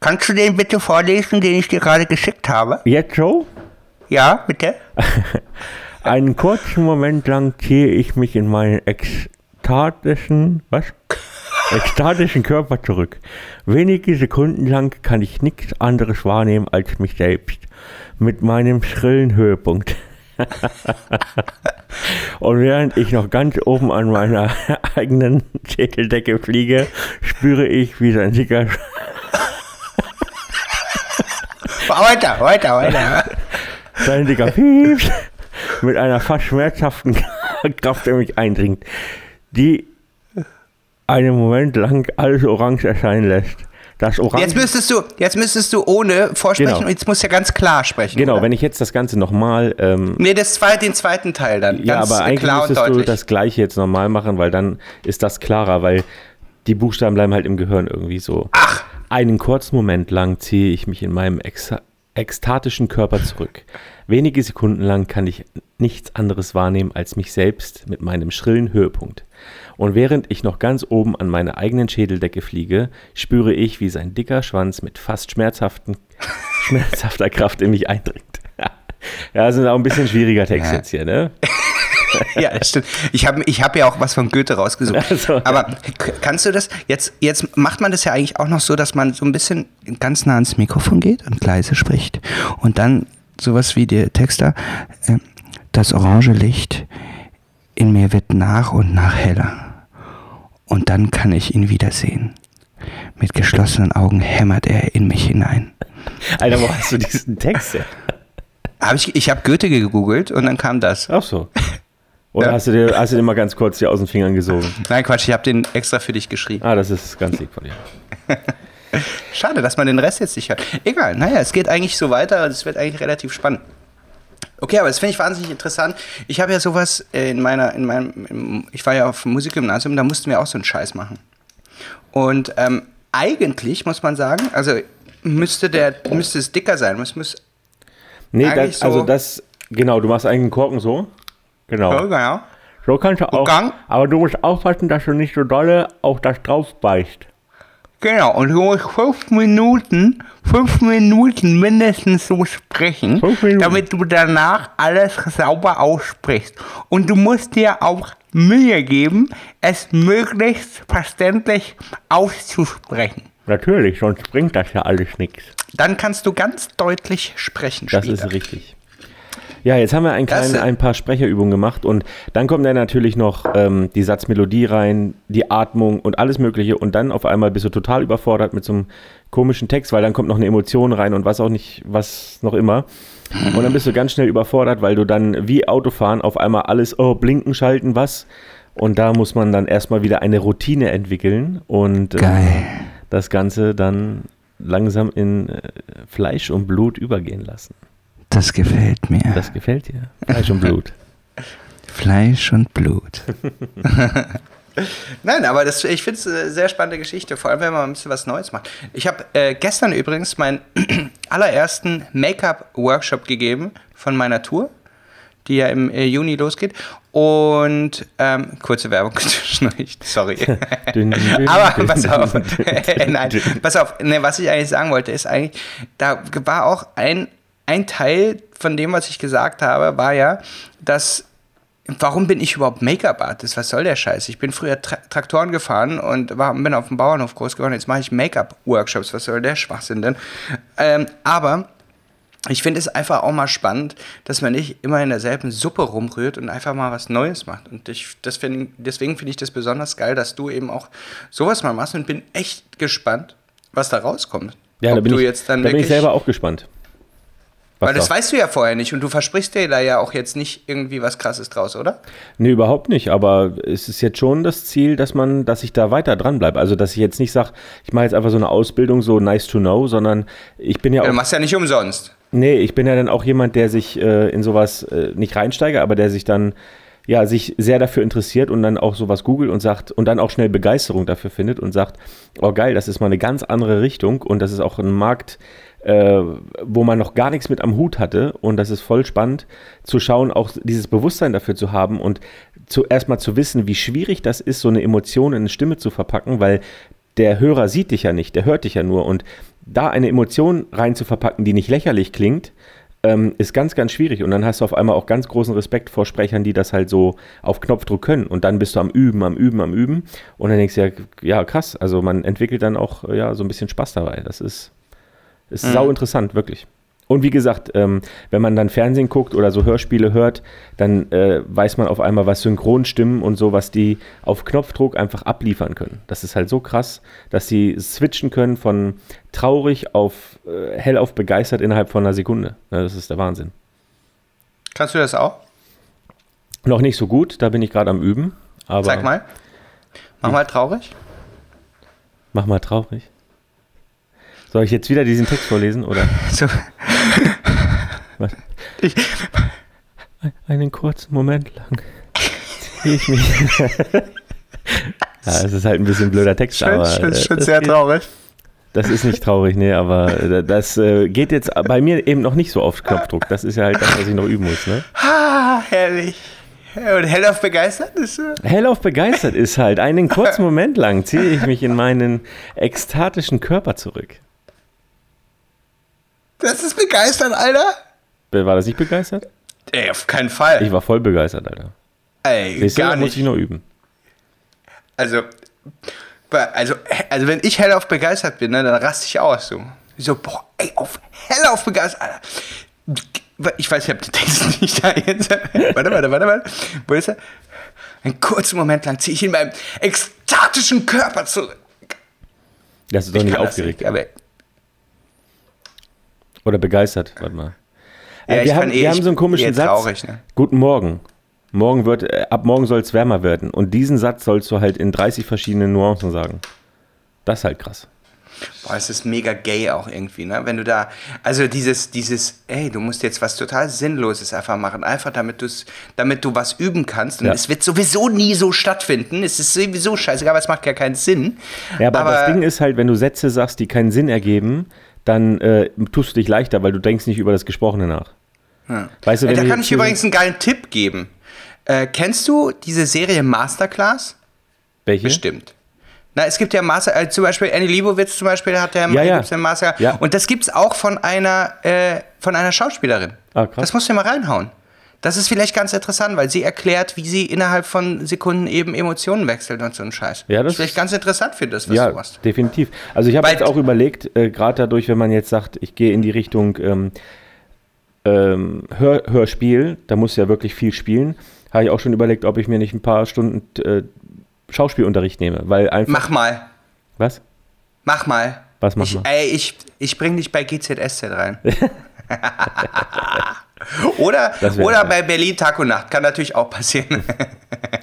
Kannst du den bitte vorlesen, den ich dir gerade geschickt habe? Jetzt so. Ja, bitte? Einen kurzen Moment lang ziehe ich mich in meinen ekstatischen, was? Ekstatischen Körper zurück. Wenige Sekunden lang kann ich nichts anderes wahrnehmen als mich selbst. Mit meinem schrillen Höhepunkt. Und während ich noch ganz oben an meiner eigenen Schädeldecke fliege, spüre ich, wie sein dicker Weiter, weiter, weiter. Sein dicker Pieps mit einer fast schmerzhaften Kraft, der mich eindringt, die einen Moment lang alles orange erscheinen lässt. Das Orange, Jetzt müsstest du, jetzt müsstest du ohne vorsprechen Genau. und jetzt musst du ja ganz klar sprechen. genau, oder? wenn ich jetzt das Ganze nochmal ähm, Nee, das zweite, den zweiten Teil dann. Ja, aber eigentlich müsstest du das gleiche jetzt normal machen, weil dann ist das klarer, weil die Buchstaben bleiben halt im Gehirn irgendwie so. Ach, Einen kurzen Moment lang ziehe ich mich in meinem ex ekstatischen Körper zurück. Wenige Sekunden lang kann ich nichts anderes wahrnehmen als mich selbst mit meinem schrillen Höhepunkt. Und während ich noch ganz oben an meiner eigenen Schädeldecke fliege, spüre ich, wie sein dicker Schwanz mit fast schmerzhaften, schmerzhafter Kraft in mich eindringt. Ja, das ist auch ein bisschen schwieriger Text Ja. jetzt hier, ne? ja, das stimmt. Ich habe ich hab ja auch was von Goethe rausgesucht. Also, aber kannst du das, jetzt, jetzt macht man das ja eigentlich auch noch so, dass man so ein bisschen ganz nah ans Mikrofon geht und leise spricht. Und dann sowas wie der Texter, äh, das orange Licht in mir wird nach und nach heller. Und dann kann ich ihn wiedersehen. Mit geschlossenen Augen hämmert er in mich hinein. Alter, wo hast du diesen Text her? Hab ich ich habe Goethe gegoogelt und dann kam das. Ach so. Oder Ja. hast, du dir, hast du dir mal ganz kurz hier aus den Fingern gesogen? Nein, Quatsch, ich habe den extra für dich geschrieben. Ah, das ist ganz lieb von dir. Schade, dass man den Rest jetzt nicht hört. Egal, naja, es geht eigentlich so weiter, es wird eigentlich relativ spannend. Okay, aber das finde ich wahnsinnig interessant. Ich habe ja sowas äh, in meiner, in meinem, ich war ja auf dem Musikgymnasium, da mussten wir auch so einen Scheiß machen. Und ähm, eigentlich muss man sagen, also müsste der, müsste es dicker sein, muss, muss, Nee, das, also so- das, genau, du machst eigentlich einen Korken so. Genau. ja. So kannst du auch. Aber du musst aufpassen, dass du nicht so dolle auf das drauf beißt. Genau, und du musst fünf Minuten, fünf Minuten mindestens so sprechen, damit du danach alles sauber aussprichst. Und du musst dir auch Mühe geben, es möglichst verständlich auszusprechen. Natürlich, sonst bringt das ja alles nichts. Dann kannst du ganz deutlich sprechen Das später. ist richtig. Ja, jetzt haben wir ein, klein, ein paar Sprecherübungen gemacht und dann kommt dann natürlich noch ähm, die Satzmelodie rein, die Atmung und alles Mögliche und dann auf einmal bist du total überfordert mit so einem komischen Text, weil dann kommt noch eine Emotion rein und was auch nicht, was noch immer. Und dann bist du ganz schnell überfordert, weil du dann wie Autofahren auf einmal alles, oh, blinken, schalten, was. Und da muss man dann erstmal wieder eine Routine entwickeln und äh, das Ganze dann langsam in äh, Fleisch und Blut übergehen lassen. Das gefällt mir. Das gefällt dir. Fleisch und Blut. Fleisch und Blut. Nein, aber das, ich finde es eine sehr spannende Geschichte, vor allem wenn man ein bisschen was Neues macht. Ich habe äh, gestern übrigens meinen allerersten Make-up-Workshop gegeben von meiner Tour, die ja im äh, Juni losgeht. Und ähm, kurze Werbung sorry. Aber pass auf, nein, pass auf, ne, was ich eigentlich sagen wollte, ist eigentlich, da war auch ein, ein Teil von dem, was ich gesagt habe, war ja, dass, warum bin ich überhaupt Make-up-Artist? Was soll der Scheiß? Ich bin früher Tra Traktoren gefahren und war, bin auf dem Bauernhof groß geworden, jetzt mache ich Make-up-Workshops, was soll der Schwachsinn denn? Ähm, aber ich finde es einfach auch mal spannend, dass man nicht immer in derselben Suppe rumrührt und einfach mal was Neues macht. Und ich, das find, deswegen finde ich das besonders geil, dass du eben auch sowas mal machst und bin echt gespannt, was da rauskommt. Ja, da Ob bin, du ich, da bin ich selber auch gespannt. Weil das da- weißt du ja vorher nicht und du versprichst dir da ja auch jetzt nicht irgendwie was Krasses draus, oder? Nee, überhaupt nicht. Aber es ist jetzt schon das Ziel, dass man, dass ich da weiter dran bleibe. Also, dass ich jetzt nicht sage, ich mache jetzt einfach so eine Ausbildung, so nice to know, sondern ich bin ja Ja, auch. du machst ja nicht umsonst. Nee, ich bin ja dann auch jemand, der sich äh, in sowas äh, nicht reinsteige, aber der sich dann ja sich sehr dafür interessiert und dann auch sowas googelt und sagt und dann auch schnell Begeisterung dafür findet und sagt, oh geil, das ist mal eine ganz andere Richtung und das ist auch ein Markt, äh, wo man noch gar nichts mit am Hut hatte und das ist voll spannend zu schauen, auch dieses Bewusstsein dafür zu haben und zuerst mal zu wissen, wie schwierig das ist, so eine Emotion in eine Stimme zu verpacken, weil der Hörer sieht dich ja nicht, der hört dich ja nur und da eine Emotion rein zu verpacken, die nicht lächerlich klingt, ähm, ist ganz, ganz schwierig. Und dann hast du auf einmal auch ganz großen Respekt vor Sprechern, die das halt so auf Knopfdruck können. Und dann bist du am Üben, am Üben, am Üben. Und dann denkst du ja, ja, krass. Also man entwickelt dann auch ja, so ein bisschen Spaß dabei. Das ist, ist sau interessant, wirklich. Und wie gesagt, ähm, wenn man dann Fernsehen guckt oder so Hörspiele hört, dann äh, weiß man auf einmal, was Synchronstimmen und so, was die auf Knopfdruck einfach abliefern können. Das ist halt so krass, dass sie switchen können von traurig auf äh, hell auf begeistert innerhalb von einer Sekunde. Ja, das ist der Wahnsinn. Kannst du das auch? Noch nicht so gut, da bin ich gerade am Üben. Aber Sag mal. Mach mal traurig. Mach mal traurig. Soll ich jetzt wieder diesen Text vorlesen oder? So. Was? Ich, Einen kurzen Moment lang ziehe ich mich. ja, es ist halt ein bisschen blöder Text, schon, aber schon, äh, schon das, sehr geht, traurig. das ist nicht traurig, nee, aber äh, das äh, geht jetzt bei mir eben noch nicht so auf Knopfdruck. Das ist ja halt das, was ich noch üben muss. Ne? Ah, herrlich. Und hellauf begeistert ist so. Hellauf begeistert ist halt, einen kurzen Moment lang ziehe ich mich in meinen ekstatischen Körper zurück. Das ist begeistert, Alter. War das nicht begeistert? Ey, auf keinen Fall. Ich war voll begeistert, Alter. Ey, Siehst du, gar muss nicht. ich noch üben. Also, also, also wenn ich hellauf begeistert bin, ne, dann raste ich aus. So, so boah, ey, auf hellauf begeistert. Alter. Ich weiß, ich habe den Text nicht da jetzt. Warte, warte, warte, warte. Wo ist er? Einen kurzen Moment lang ziehe ich in meinem ekstatischen Körper zurück. Das ist doch Ich nicht aufgeregt. nicht, aber Oder begeistert, warte mal. Ja, Äh, wir, haben, eh- wir haben so einen komischen Satz. traurig, ne? Guten Morgen. Morgen wird, äh, ab morgen soll es wärmer werden. Und diesen Satz sollst du halt in 30 verschiedenen Nuancen sagen. Das ist halt krass. Boah, es ist mega gay auch irgendwie, ne? Wenn du da, also dieses, dieses, ey, du musst jetzt was total Sinnloses einfach machen, einfach damit, du's, damit du was üben kannst. Und Ja. es wird sowieso nie so stattfinden. Es ist sowieso scheißegal, aber es macht ja keinen Sinn. Ja, aber, das Ding ist halt, wenn du Sätze sagst, die keinen Sinn ergeben, dann äh, tust du dich leichter, weil du denkst nicht über das Gesprochene nach. Weißt du, wenn da du kann ich übrigens einen geilen Tipp geben. Äh, kennst du diese Serie Masterclass? Welche? Bestimmt. Na, es gibt ja Master, äh, zum Beispiel Annie Leibovitz zum Beispiel hat ja, Ja, ja. Master. Ja. Und das gibt's auch von einer, äh, von einer Schauspielerin. Ah, krass. Das musst du mal reinhauen. Das ist vielleicht ganz interessant, weil sie erklärt, wie sie innerhalb von Sekunden eben Emotionen wechselt und so ein Scheiß. Ja, das ist vielleicht ganz interessant für das, was Ja, du machst. definitiv. Also ich habe jetzt auch überlegt, äh, gerade dadurch, wenn man jetzt sagt, ich gehe in die Richtung ähm, ähm, Hör, Hörspiel, da muss ja wirklich viel spielen, habe ich auch schon überlegt, ob ich mir nicht ein paar Stunden äh, Schauspielunterricht nehme, weil einfach Mach mal. was? Mach mal. Was mach ich, mal? Ey, ich, ich bring dich bei GZSZ rein. oder oder bei Berlin Tag und Nacht. Kann natürlich auch passieren.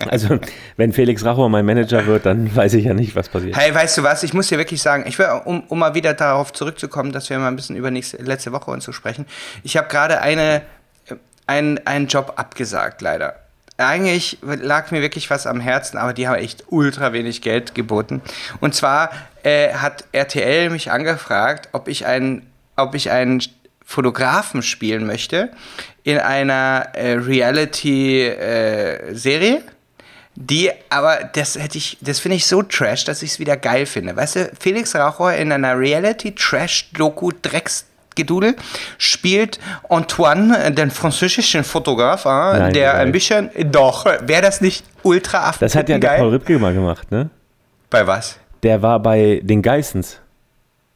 Also wenn Felix Rachor mein Manager wird, dann weiß ich ja nicht, was passiert. Hey, weißt du was? Ich muss dir wirklich sagen, ich will, um, um mal wieder darauf zurückzukommen, dass wir mal ein bisschen über nächste, letzte Woche und so sprechen. Ich habe gerade eine, ein, einen Job abgesagt, leider. Eigentlich lag mir wirklich was am Herzen, aber die haben echt ultra wenig Geld geboten. Und zwar äh, hat RTL mich angefragt, ob ich einen, ob ich einen Fotografen spielen möchte in einer äh, Reality-Serie. Die, aber das hätte ich, das finde ich so trash, dass ich es wieder geil finde. Weißt du, Felix Raucher in einer Reality-Trash-Doku-Drecksgedudel spielt Antoine, äh, den französischen Fotograf, äh, Nein, der ein bisschen, doch, wäre das nicht ultra Das hat ja der geil? Paul Ripke mal gemacht, ne? Bei was? Der war bei den Geissens.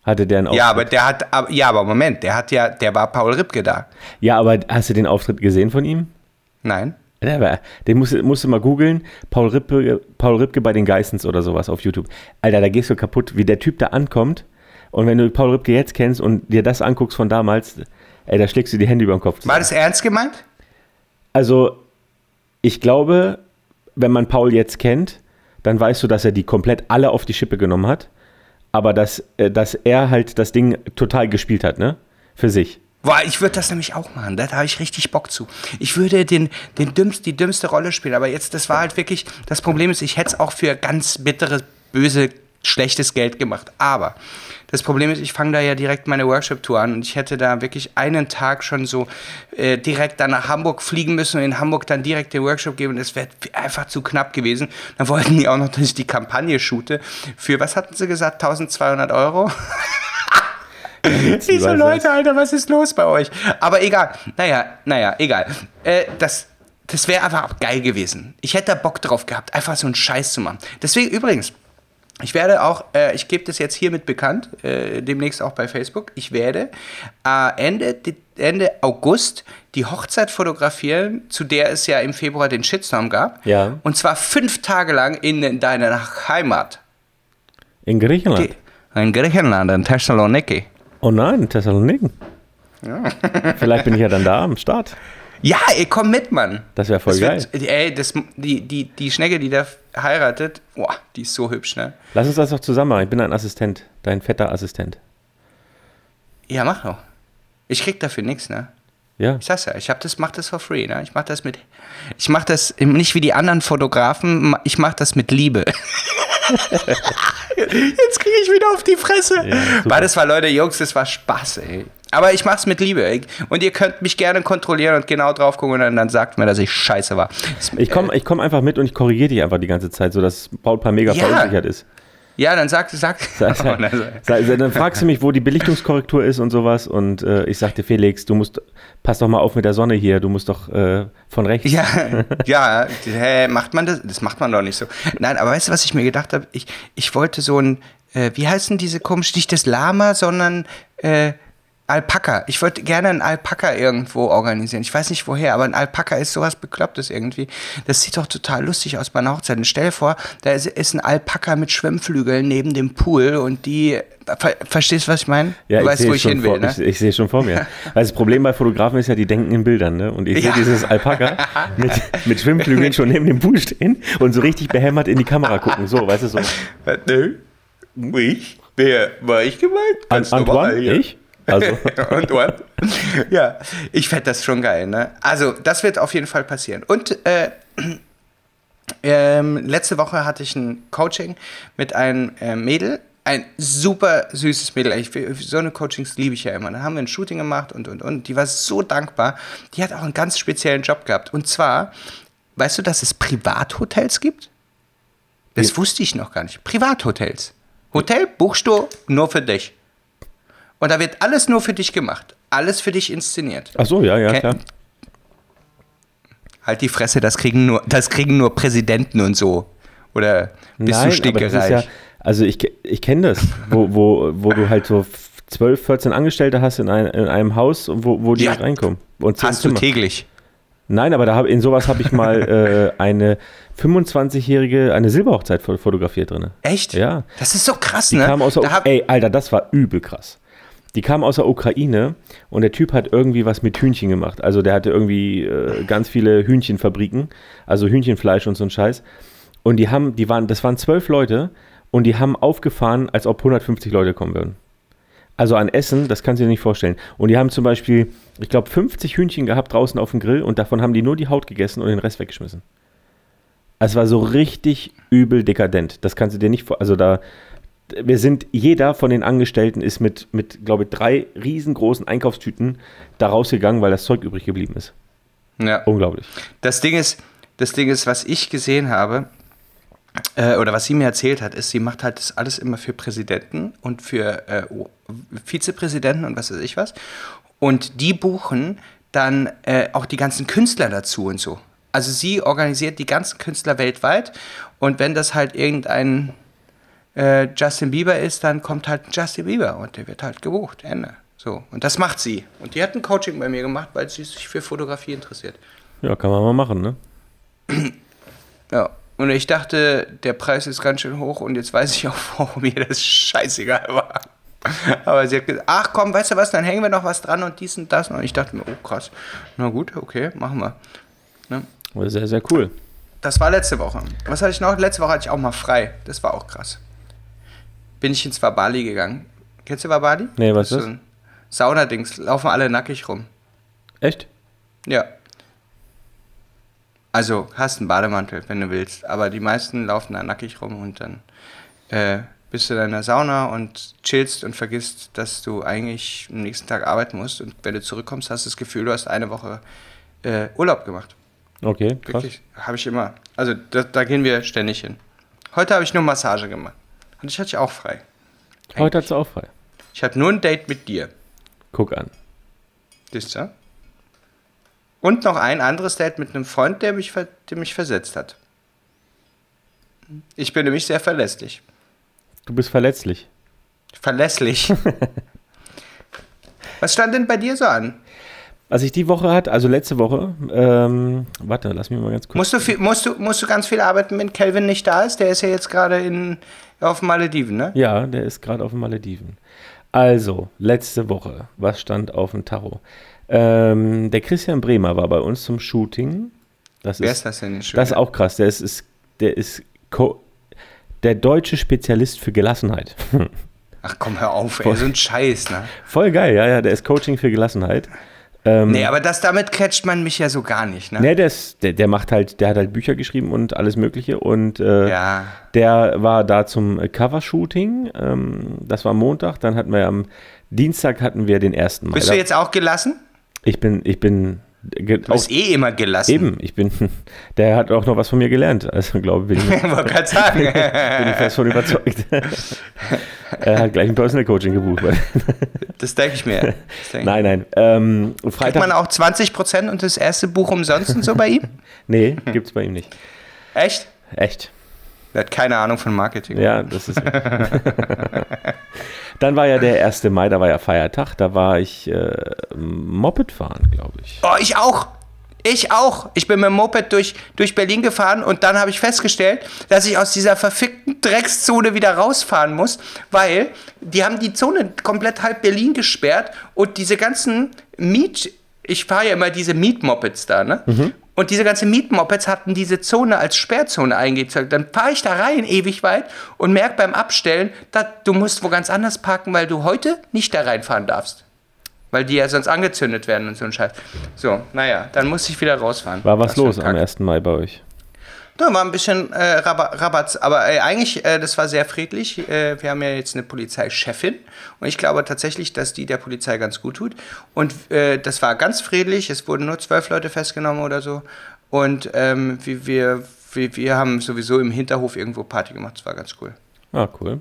Hatte der einen Auftritt. Ja, aber der hat, ja, aber Moment, der hat ja, der war Paul Ripke da. ja, aber hast du den Auftritt gesehen von ihm? Nein? Der war, den musst, du- musst du mal googeln. Paul Ripke, Paul Ripke bei den Geissens oder sowas auf YouTube. Alter, da gehst du kaputt, wie der Typ da ankommt. Und wenn du Paul Ripke jetzt kennst und dir das anguckst von damals, ey, da schlägst du die Hände über den Kopf. War das ernst gemeint? Also, ich glaube, wenn man Paul jetzt kennt, dann weißt du, dass er die komplett alle auf die Schippe genommen hat. Aber dass, äh, dass er halt das Ding total gespielt hat, ne? Für sich. Boah, ich würde das nämlich auch machen. Da habe ich richtig Bock zu. Ich würde den, den dümmst, die dümmste Rolle spielen. Aber jetzt, das war halt wirklich, das Problem ist, ich hätte es auch für ganz bittere, böse, schlechtes Geld gemacht. Aber das Problem ist, ich fange da ja direkt meine Workshop-Tour an und ich hätte da wirklich einen Tag schon so äh, direkt dann nach Hamburg fliegen müssen und in Hamburg dann direkt den Workshop geben. Das wäre einfach zu knapp gewesen. Dann wollten die auch noch, dass ich die Kampagne shoote. Für, was hatten sie gesagt, 1200 Euro? Diese Leute, Alter, was ist los bei euch? Aber egal. Naja, naja, egal. Äh, das das wäre einfach auch geil gewesen. Ich hätte da Bock drauf gehabt, einfach so einen Scheiß zu machen. Deswegen übrigens, ich werde auch, äh, ich gebe das jetzt hiermit bekannt, äh, demnächst auch bei Facebook, ich werde äh, Ende, Ende August die Hochzeit fotografieren, zu der es ja im Februar den Shitstorm gab. Ja. Und zwar fünf Tage lang in deiner Heimat. In Griechenland. In Griechenland, in Thessaloniki. Oh nein, Thessaloniken. Vielleicht bin ich ja dann da am Start. Ja, ey, komm mit, Mann. Das wäre voll Das geil. wird, ey, das, die, die, die Schnecke, die da heiratet, boah, die ist so hübsch, ne? Lass uns das doch zusammen machen. Ich bin dein Assistent, dein fetter Assistent. Ja, mach doch. Ich krieg dafür nichts, ne? Ja. Ich sag's ja, ich hab das, mach das for free, ne? Ich mach das mit, ich mach das nicht wie die anderen Fotografen, ich mach das mit Liebe. Jetzt kriege ich wieder auf die Fresse. Ja. Weil das war, Leute, Jungs, das war Spaß, ey. Aber ich mach's mit Liebe. Und ihr könnt mich gerne kontrollieren und genau drauf gucken und dann, dann sagt mir, dass ich scheiße war. Ich komme ich komm einfach mit und ich korrigiere dich einfach die ganze Zeit, sodass Brautpaar mega Ja. verunsichert ist. Ja, dann sag, sag. Sag- sag- sag- Dann fragst du mich, wo die Belichtungskorrektur ist und sowas. Und äh, ich sagte, Felix, du musst, pass doch mal auf mit der Sonne hier, du musst doch äh, von rechts. Ja, ja, hä, macht man das? Das macht man doch nicht so. Nein, aber weißt du, was ich mir gedacht habe? Ich, ich wollte so ein, äh, wie heißen diese komisch, nicht das Lama, sondern äh, Alpaka. Ich wollte gerne ein Alpaka irgendwo organisieren. Ich weiß nicht woher, aber ein Alpaka ist sowas Beklopptes irgendwie. Das sieht doch total lustig aus bei einer Hochzeit. Und stell dir vor, da ist, ist ein Alpaka mit Schwimmflügeln neben dem Pool und die, ver, verstehst du, was ich meine? Ja, du ich weißt, sehe wo ich hin will, vor, ne? ich, ich sehe es schon vor mir. Weil das Problem bei Fotografen ist ja, die denken in Bildern, ne? Und ich sehe Ja. dieses Alpaka mit, mit Schwimmflügeln schon neben dem Pool stehen und so richtig behämmert in die Kamera gucken. So, weißt du so. Nö. Ich? Wer war ich gemeint? An, Ganz normal, Antoine, ja. ich? Also, Und what? ja, ich fände das schon geil, ne? Also, das wird auf jeden Fall passieren. Und äh, ähm, letzte Woche hatte ich ein Coaching mit einem äh, Mädel. Ein super süßes Mädel. Ich, so eine Coachings liebe ich ja immer. Dann haben wir ein Shooting gemacht und, und, und. Die war so dankbar. Die hat auch einen ganz speziellen Job gehabt. Und zwar, weißt du, dass es Privathotels gibt? Das wusste ich noch gar nicht. Privathotels. Hotel, buchst du nur für dich. Und da wird alles nur für dich gemacht. Alles für dich inszeniert. ach so, ja, ja, Okay. klar. Halt die Fresse, das kriegen nur, das kriegen nur Präsidenten und so. Oder bist Nein, du stickereich? ja, also ich, ich kenne das, wo, wo, wo du halt so 12, 14 Angestellte hast in, ein, in einem Haus, wo, wo die Ja. reinkommen. Und Hast du Zimmer. täglich? Nein, aber da hab, in sowas habe ich mal äh, eine 25-jährige, eine Silberhochzeit fo- fotografiert drin. Echt? Ja. Das ist so krass, Die ne? kam aus der Da hab, Ey, Alter, das war übel krass. Die kam aus der Ukraine und der Typ hat irgendwie was mit Hühnchen gemacht. Also der hatte irgendwie äh, ganz viele Hühnchenfabriken, also Hühnchenfleisch und so ein Scheiß. Und die haben, die waren, das waren zwölf Leute und die haben aufgefahren, als ob 150 Leute kommen würden. Also an Essen, das kannst du dir nicht vorstellen. Und die haben zum Beispiel, ich glaube, 50 Hühnchen gehabt draußen auf dem Grill und davon haben die nur die Haut gegessen und den Rest weggeschmissen. Es war so richtig übel dekadent. Das kannst du dir nicht vor. Also da, wir sind, jeder von den Angestellten ist mit, mit glaube ich, drei riesengroßen Einkaufstüten da rausgegangen, weil das Zeug übrig geblieben ist. ja. Unglaublich. Das Ding ist, das Ding ist, was ich gesehen habe, äh, oder was sie mir erzählt hat, ist, sie macht halt das alles immer für Präsidenten und für äh, Vizepräsidenten und was weiß ich was. Und die buchen dann äh, auch die ganzen Künstler dazu und so. Also sie organisiert die ganzen Künstler weltweit und wenn das halt irgendein äh, Justin Bieber ist, dann kommt halt Justin Bieber und der wird halt gebucht. Ende. So. Und das macht sie. Und die hat ein Coaching bei mir gemacht, weil sie sich für Fotografie interessiert. Ja, kann man mal machen, ne? Ja, und ich dachte, der Preis ist ganz schön hoch und jetzt weiß ich auch, warum ihr das scheißegal war. Aber sie hat gesagt, ach komm, weißt du was, dann hängen wir noch was dran und dies und das. Und ich dachte mir, oh krass, na gut, okay, machen wir. Aber Sehr, sehr cool. Das war letzte Woche. Was hatte ich noch? Letzte Woche hatte ich auch mal frei. Das war auch krass. Bin ich ins Wabali gegangen. Kennst du Wabali? Nee, was ist das? so Saunadings, laufen alle nackig rum. Echt? Ja. Also, hast einen Bademantel, wenn du willst. Aber die meisten laufen da nackig rum und dann äh, bist du in deiner Sauna und chillst und vergisst, dass du eigentlich am nächsten Tag arbeiten musst. Und wenn du zurückkommst, hast du das Gefühl, du hast eine Woche äh, Urlaub gemacht. Okay, krass. Wirklich. Habe ich immer. Also, da, da gehen wir ständig hin. Heute habe ich nur Massage gemacht. Und ich hatte auch frei. Heute hast du auch frei. Ich hatte nur ein Date mit dir. Guck an. Siehst du? Und noch ein anderes Date mit einem Freund, der mich, der mich versetzt hat. Ich bin nämlich sehr verlässlich. Du bist verletzlich. Verlässlich. Was stand denn bei dir so an? Was ich die Woche hatte, also letzte Woche, ähm, warte, lass mich mal ganz kurz. Musst du, viel, musst, du, musst du ganz viel arbeiten, wenn Calvin nicht da ist? Der ist ja jetzt gerade in, auf Malediven, ne? Ja, der ist gerade auf den Malediven. Also, letzte Woche, was stand auf dem Tarot? Ähm, der Christian Bremer war bei uns zum Shooting. Das Wer ist, ist das denn? Schon das ist auch krass. Der ist, ist, der ist der deutsche Spezialist für Gelassenheit. Ach komm, hör auf, ey, so ein Scheiß, ne? Voll geil, ja, ja. Der ist Coaching für Gelassenheit. Ähm, Nee, aber das, damit catcht man mich ja so gar nicht, ne? Nee, der, ist, der, der macht halt, der hat halt Bücher geschrieben und alles Mögliche und äh, Ja. der war da zum Covershooting. Ähm, das war Montag. Dann hatten wir am Dienstag hatten wir den ersten Mai. Bist du jetzt auch gelassen? Ich bin, ich bin Du bist eh immer gelassen. eben, ich bin, der hat auch noch was von mir gelernt. Also glaube ich, bin ich, wollte gerade sagen. bin ich fest von überzeugt. er hat gleich ein Personal Coaching gebucht. Das denke ich mir. Denk nein, nein. Ähm, Kriegt Freitag. man auch 20% und das erste Buch umsonst und so bei ihm? nee, gibt's bei ihm nicht. Echt? Echt. Er hat keine Ahnung von Marketing. Ja, das ist. Dann war ja der 1. Mai, da war ja Feiertag, da war ich äh, Moped fahren, glaube ich. Oh, ich auch. Ich auch. Ich bin mit dem Moped durch, durch Berlin gefahren und dann habe ich festgestellt, dass ich aus dieser verfickten Dreckszone wieder rausfahren muss, weil die haben die Zone komplett halb Berlin gesperrt und diese ganzen Miet... Ich fahre ja immer diese Mietmopeds da, ne? Und diese ganzen Mietmopeds hatten diese Zone als Sperrzone eingezogen. Dann fahre ich da rein ewig weit und merke beim Abstellen, dass du musst wo ganz anders parken, weil du heute nicht da reinfahren darfst. Weil die ja sonst angezündet werden und so ein Scheiß. So, naja, dann musste ich wieder rausfahren. War was los am Kack. 1. Mai bei euch? Da war ein bisschen äh, Raba- Rabatz, aber äh, eigentlich, äh, das war sehr friedlich. Äh, wir haben ja jetzt eine Polizeichefin und ich glaube tatsächlich, dass die der Polizei ganz gut tut. Und äh, das war ganz friedlich, es wurden nur zwölf Leute festgenommen oder so. Und ähm, wie wir, wir, wir haben sowieso im Hinterhof irgendwo Party gemacht, das war ganz cool. Ah, cool.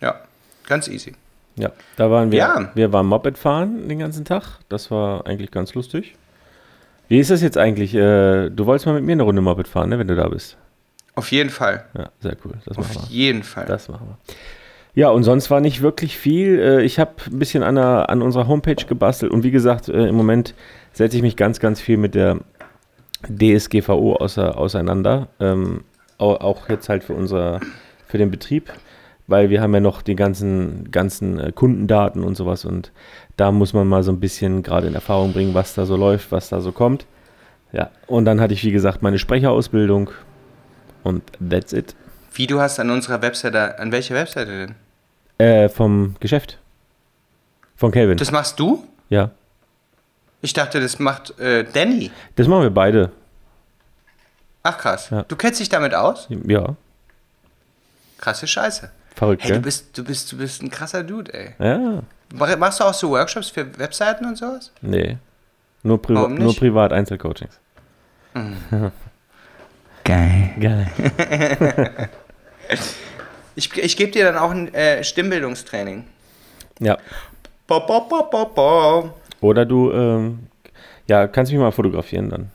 Ja, ganz easy. Ja, da waren wir. Ja. Wir waren Moped fahren den ganzen Tag. Das war eigentlich ganz lustig. Wie ist das jetzt eigentlich? Äh, du wolltest mal mit mir eine Runde Moped fahren, ne, wenn du da bist. Auf jeden Fall. Ja, sehr cool. Das Auf machen wir. jeden Fall. Das machen wir. Ja, und sonst war nicht wirklich viel. Äh, Ich habe ein bisschen an, der, an unserer Homepage gebastelt und wie gesagt, äh, im Moment setze ich mich ganz, ganz viel mit der DSGVO auseinander. Ähm, au- auch jetzt halt für, unser, für den Betrieb, weil wir haben ja noch die ganzen, ganzen äh, Kundendaten und sowas und da muss man mal so ein bisschen gerade in Erfahrung bringen, was da so läuft, was da so kommt. Ja, und dann hatte ich, wie gesagt, meine Sprecherausbildung und that's it. Wie du hast an unserer Webseite, an welcher Webseite denn? Äh, vom Geschäft. Von Calvin. Das machst du? ja. Ich dachte, das macht äh, Danny. Das machen wir beide. Ach krass. Ja. Du kennst dich damit aus? Ja. Krasse Scheiße. Verrückt, Hey, du gell? bist, du bist, du bist ein krasser Dude, ey. Ja. Mach- Machst du auch so Workshops für Webseiten und sowas? Nee. Nur, nicht? nur privat Einzelcoachings. Geil. Geil. Ich, ich gebe dir dann auch ein äh, Stimmbildungstraining. Ja. Bo, bo, bo. Oder du, ähm, ja, kannst mich mal fotografieren dann.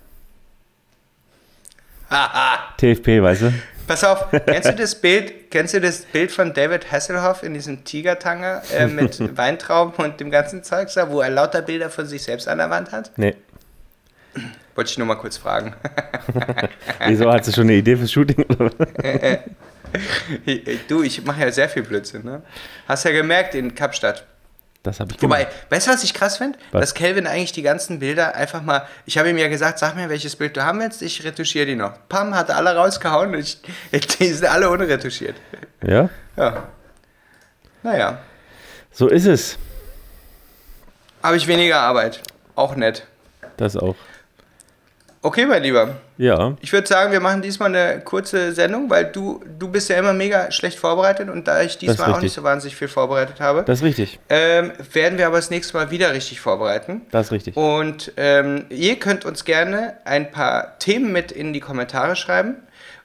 TFP, weißt du? Pass auf, kennst du das Bild, kennst du das Bild von David Hasselhoff in diesem Tigertanger äh, mit Weintrauben und dem ganzen Zeugs da, wo er lauter Bilder von sich selbst an der Wand hat? Nee. Wollte ich nur mal kurz fragen. Wieso hast du schon eine Idee fürs Shooting? Oder? was? du, ich mache ja sehr viel Blödsinn, ne? Hast ja gemerkt in Kapstadt. Das habe ich Wobei, gemacht. weißt du, was ich krass finde? Dass Kelvin eigentlich die ganzen Bilder einfach mal. Ich habe ihm ja gesagt, sag mir, welches Bild du haben willst, ich retuschiere die noch. Pam, hat alle rausgehauen und ich, die sind alle unretuschiert. Ja? Ja. Naja. So ist es. Habe ich weniger Arbeit. Auch nett. Das auch. Okay, mein Lieber. Ja. Ich würde sagen, wir machen diesmal eine kurze Sendung, weil du, du bist ja immer mega schlecht vorbereitet und da ich diesmal auch nicht so wahnsinnig viel vorbereitet habe, Das ist richtig. ähm, werden wir aber das nächste Mal wieder richtig vorbereiten. Das ist richtig. Und ähm, ihr könnt uns gerne ein paar Themen mit in die Kommentare schreiben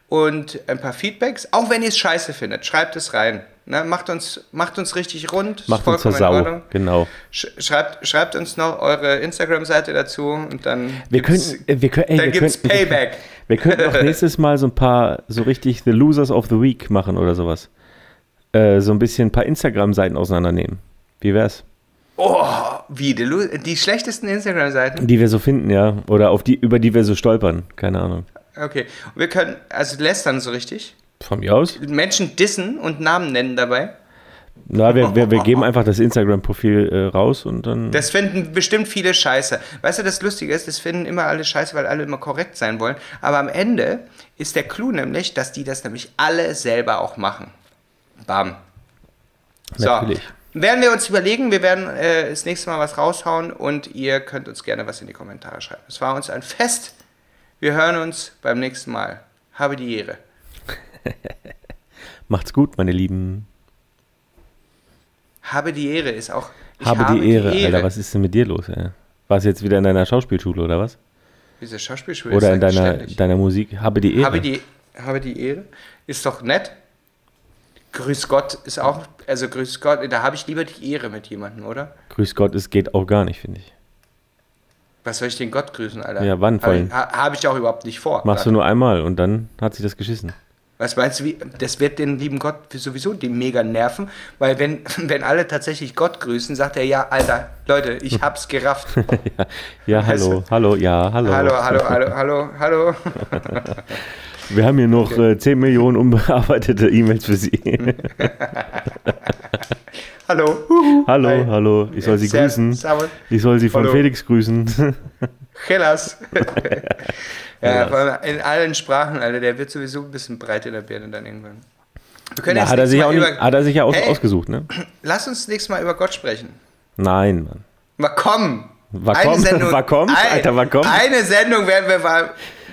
und ein paar Feedbacks. Auch wenn ihr es scheiße findet, schreibt es rein. Ne? Macht, uns, macht uns richtig rund. Macht uns zur Sau. Genau. Sch schreibt, schreibt uns noch eure Instagram-Seite dazu und dann Wir gibt's- könnten, äh, wir, können, ey, dann wir, gibt's Payback. wir könnten auch nächstes Mal so ein paar, so richtig The Losers of the Week machen oder sowas. Äh, so ein bisschen ein paar Instagram-Seiten auseinandernehmen. Wie wär's? Oh, wie, die, die schlechtesten Instagram-Seiten? Die wir so finden, ja. Oder auf die, über die wir so stolpern. Keine Ahnung. Okay. Und wir können, also lästern so richtig. Von mir aus? Menschen dissen und Namen nennen dabei. Na, wir, wir, wir geben einfach das Instagram-Profil äh, raus und dann. Das finden bestimmt viele scheiße. Weißt du, das Lustige ist, das finden immer alle scheiße, weil alle immer korrekt sein wollen. Aber am Ende ist der Clou nämlich, dass die das nämlich alle selber auch machen. Bam. So. Natürlich. Werden wir uns überlegen, wir werden äh, das nächste Mal was raushauen und ihr könnt uns gerne was in die Kommentare schreiben. Es war uns ein Fest. Wir hören uns beim nächsten Mal. Habe die Ehre. Macht's gut, meine Lieben. Habe die Ehre ist auch. ich Habe, die, Ehre, Alter. Was ist denn mit dir los, ey? Warst du jetzt wieder in deiner Schauspielschule oder was? Diese Schauspielschule Oder ist in deiner, ständig. deiner Musik? Habe die Ehre. Habe die, habe die Ehre. Ist doch nett. Grüß Gott ist auch, also grüß Gott, da habe ich lieber die Ehre mit jemandem, oder? Grüß Gott, es geht auch gar nicht, finde ich. Was soll ich den Gott grüßen, Alter? Ja, wann Habe ich, ha, hab ich auch überhaupt nicht vor. Machst du nur einmal und dann hat sich das geschissen. Was meinst du, wie, das wird den lieben Gott sowieso die mega nerven, weil wenn, wenn alle tatsächlich Gott grüßen, sagt er, ja, Alter, Leute, ich hab's gerafft. ja, ja hallo, Also- hallo, ja, hallo. hallo, hallo, hallo, hallo, hallo. Wir haben hier noch äh, 10 Millionen unbearbeitete E-Mails für Sie. hallo. hallo, Hi. hallo, ich soll Sie Servus, grüßen. Servus. Ich soll Sie von Hallo. Felix grüßen. Hellas. ja, Hellas. vor allem in allen Sprachen, Alter, der wird sowieso ein bisschen breit in der Birne dann irgendwann. Wir können Ja, jetzt hat, er sich auch nicht, hat er sich ja aus, Hey. ausgesucht, ne? Lass uns nächstes Mal über Gott sprechen. Nein, Mann. Mal komm. Wakom? Wakom? Ein- Alter, Wakom? Eine Sendung werden wir mal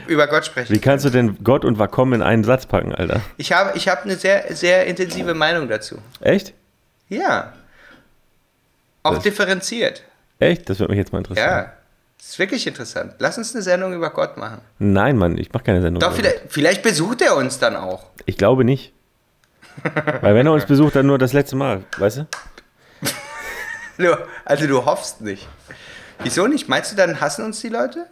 über Gott sprechen. Wie kannst du denn Gott und Wakom in einen Satz packen, Alter? Ich habe, ich habe eine sehr, sehr intensive Meinung dazu. Echt? Ja. Auch Das- differenziert. Echt? Das würde mich jetzt mal interessieren. Ja. Das ist wirklich interessant. Lass uns eine Sendung über Gott machen. Nein, Mann, ich mache keine Sendung. Doch, vielleicht, vielleicht besucht er uns dann auch. Ich glaube nicht. Weil wenn er uns besucht, dann nur das letzte Mal, weißt du? Also du hoffst nicht. Wieso nicht? Meinst du, dann hassen uns die Leute?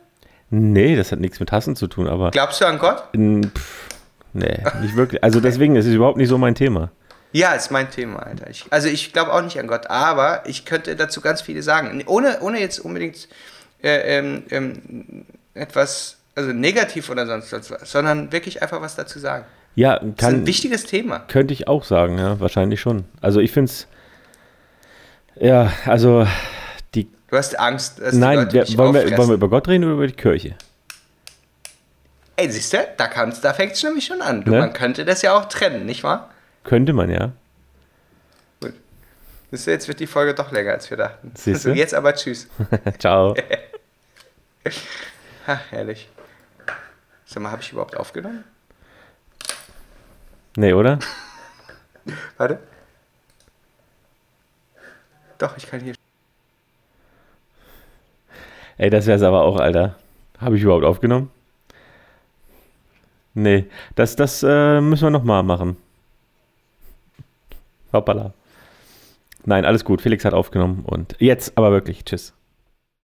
Nee, das hat nichts mit Hassen zu tun, aber Glaubst du an Gott? pff, nee, nicht wirklich. Also deswegen, es ist überhaupt nicht so mein Thema. Ja, ist mein Thema, Alter. Ich, also ich glaube auch nicht an Gott, aber ich könnte dazu ganz viele sagen. Ohne, ohne jetzt unbedingt äh, ähm, ähm, etwas, also negativ oder sonst was, sondern wirklich einfach was dazu sagen. Ja, Das ist kann, ein wichtiges Thema. könnte ich auch sagen, ja, wahrscheinlich schon. Also ich finde es, ja, also die, Du hast Angst, dass die nein, Leute wir, dich wollen, wir, wollen wir über Gott reden oder über die Kirche? Ey, siehst du, da, kann's- da fängt es nämlich schon an. Du, Ne? Man könnte das ja auch trennen, nicht wahr? Könnte man, ja. Gut. Siehst du, jetzt wird die Folge doch länger, als wir dachten. Siehst Also du? jetzt aber tschüss. Ciao. Ha, herrlich. Sag mal, habe ich überhaupt aufgenommen? Nee, oder? Warte. Doch, ich kann hier. Ey, das wär's aber auch, Alter. Habe ich überhaupt aufgenommen? Nee, das, das äh, müssen wir nochmal machen. Hoppala. Nein, alles gut. Felix hat aufgenommen und jetzt aber wirklich. Tschüss.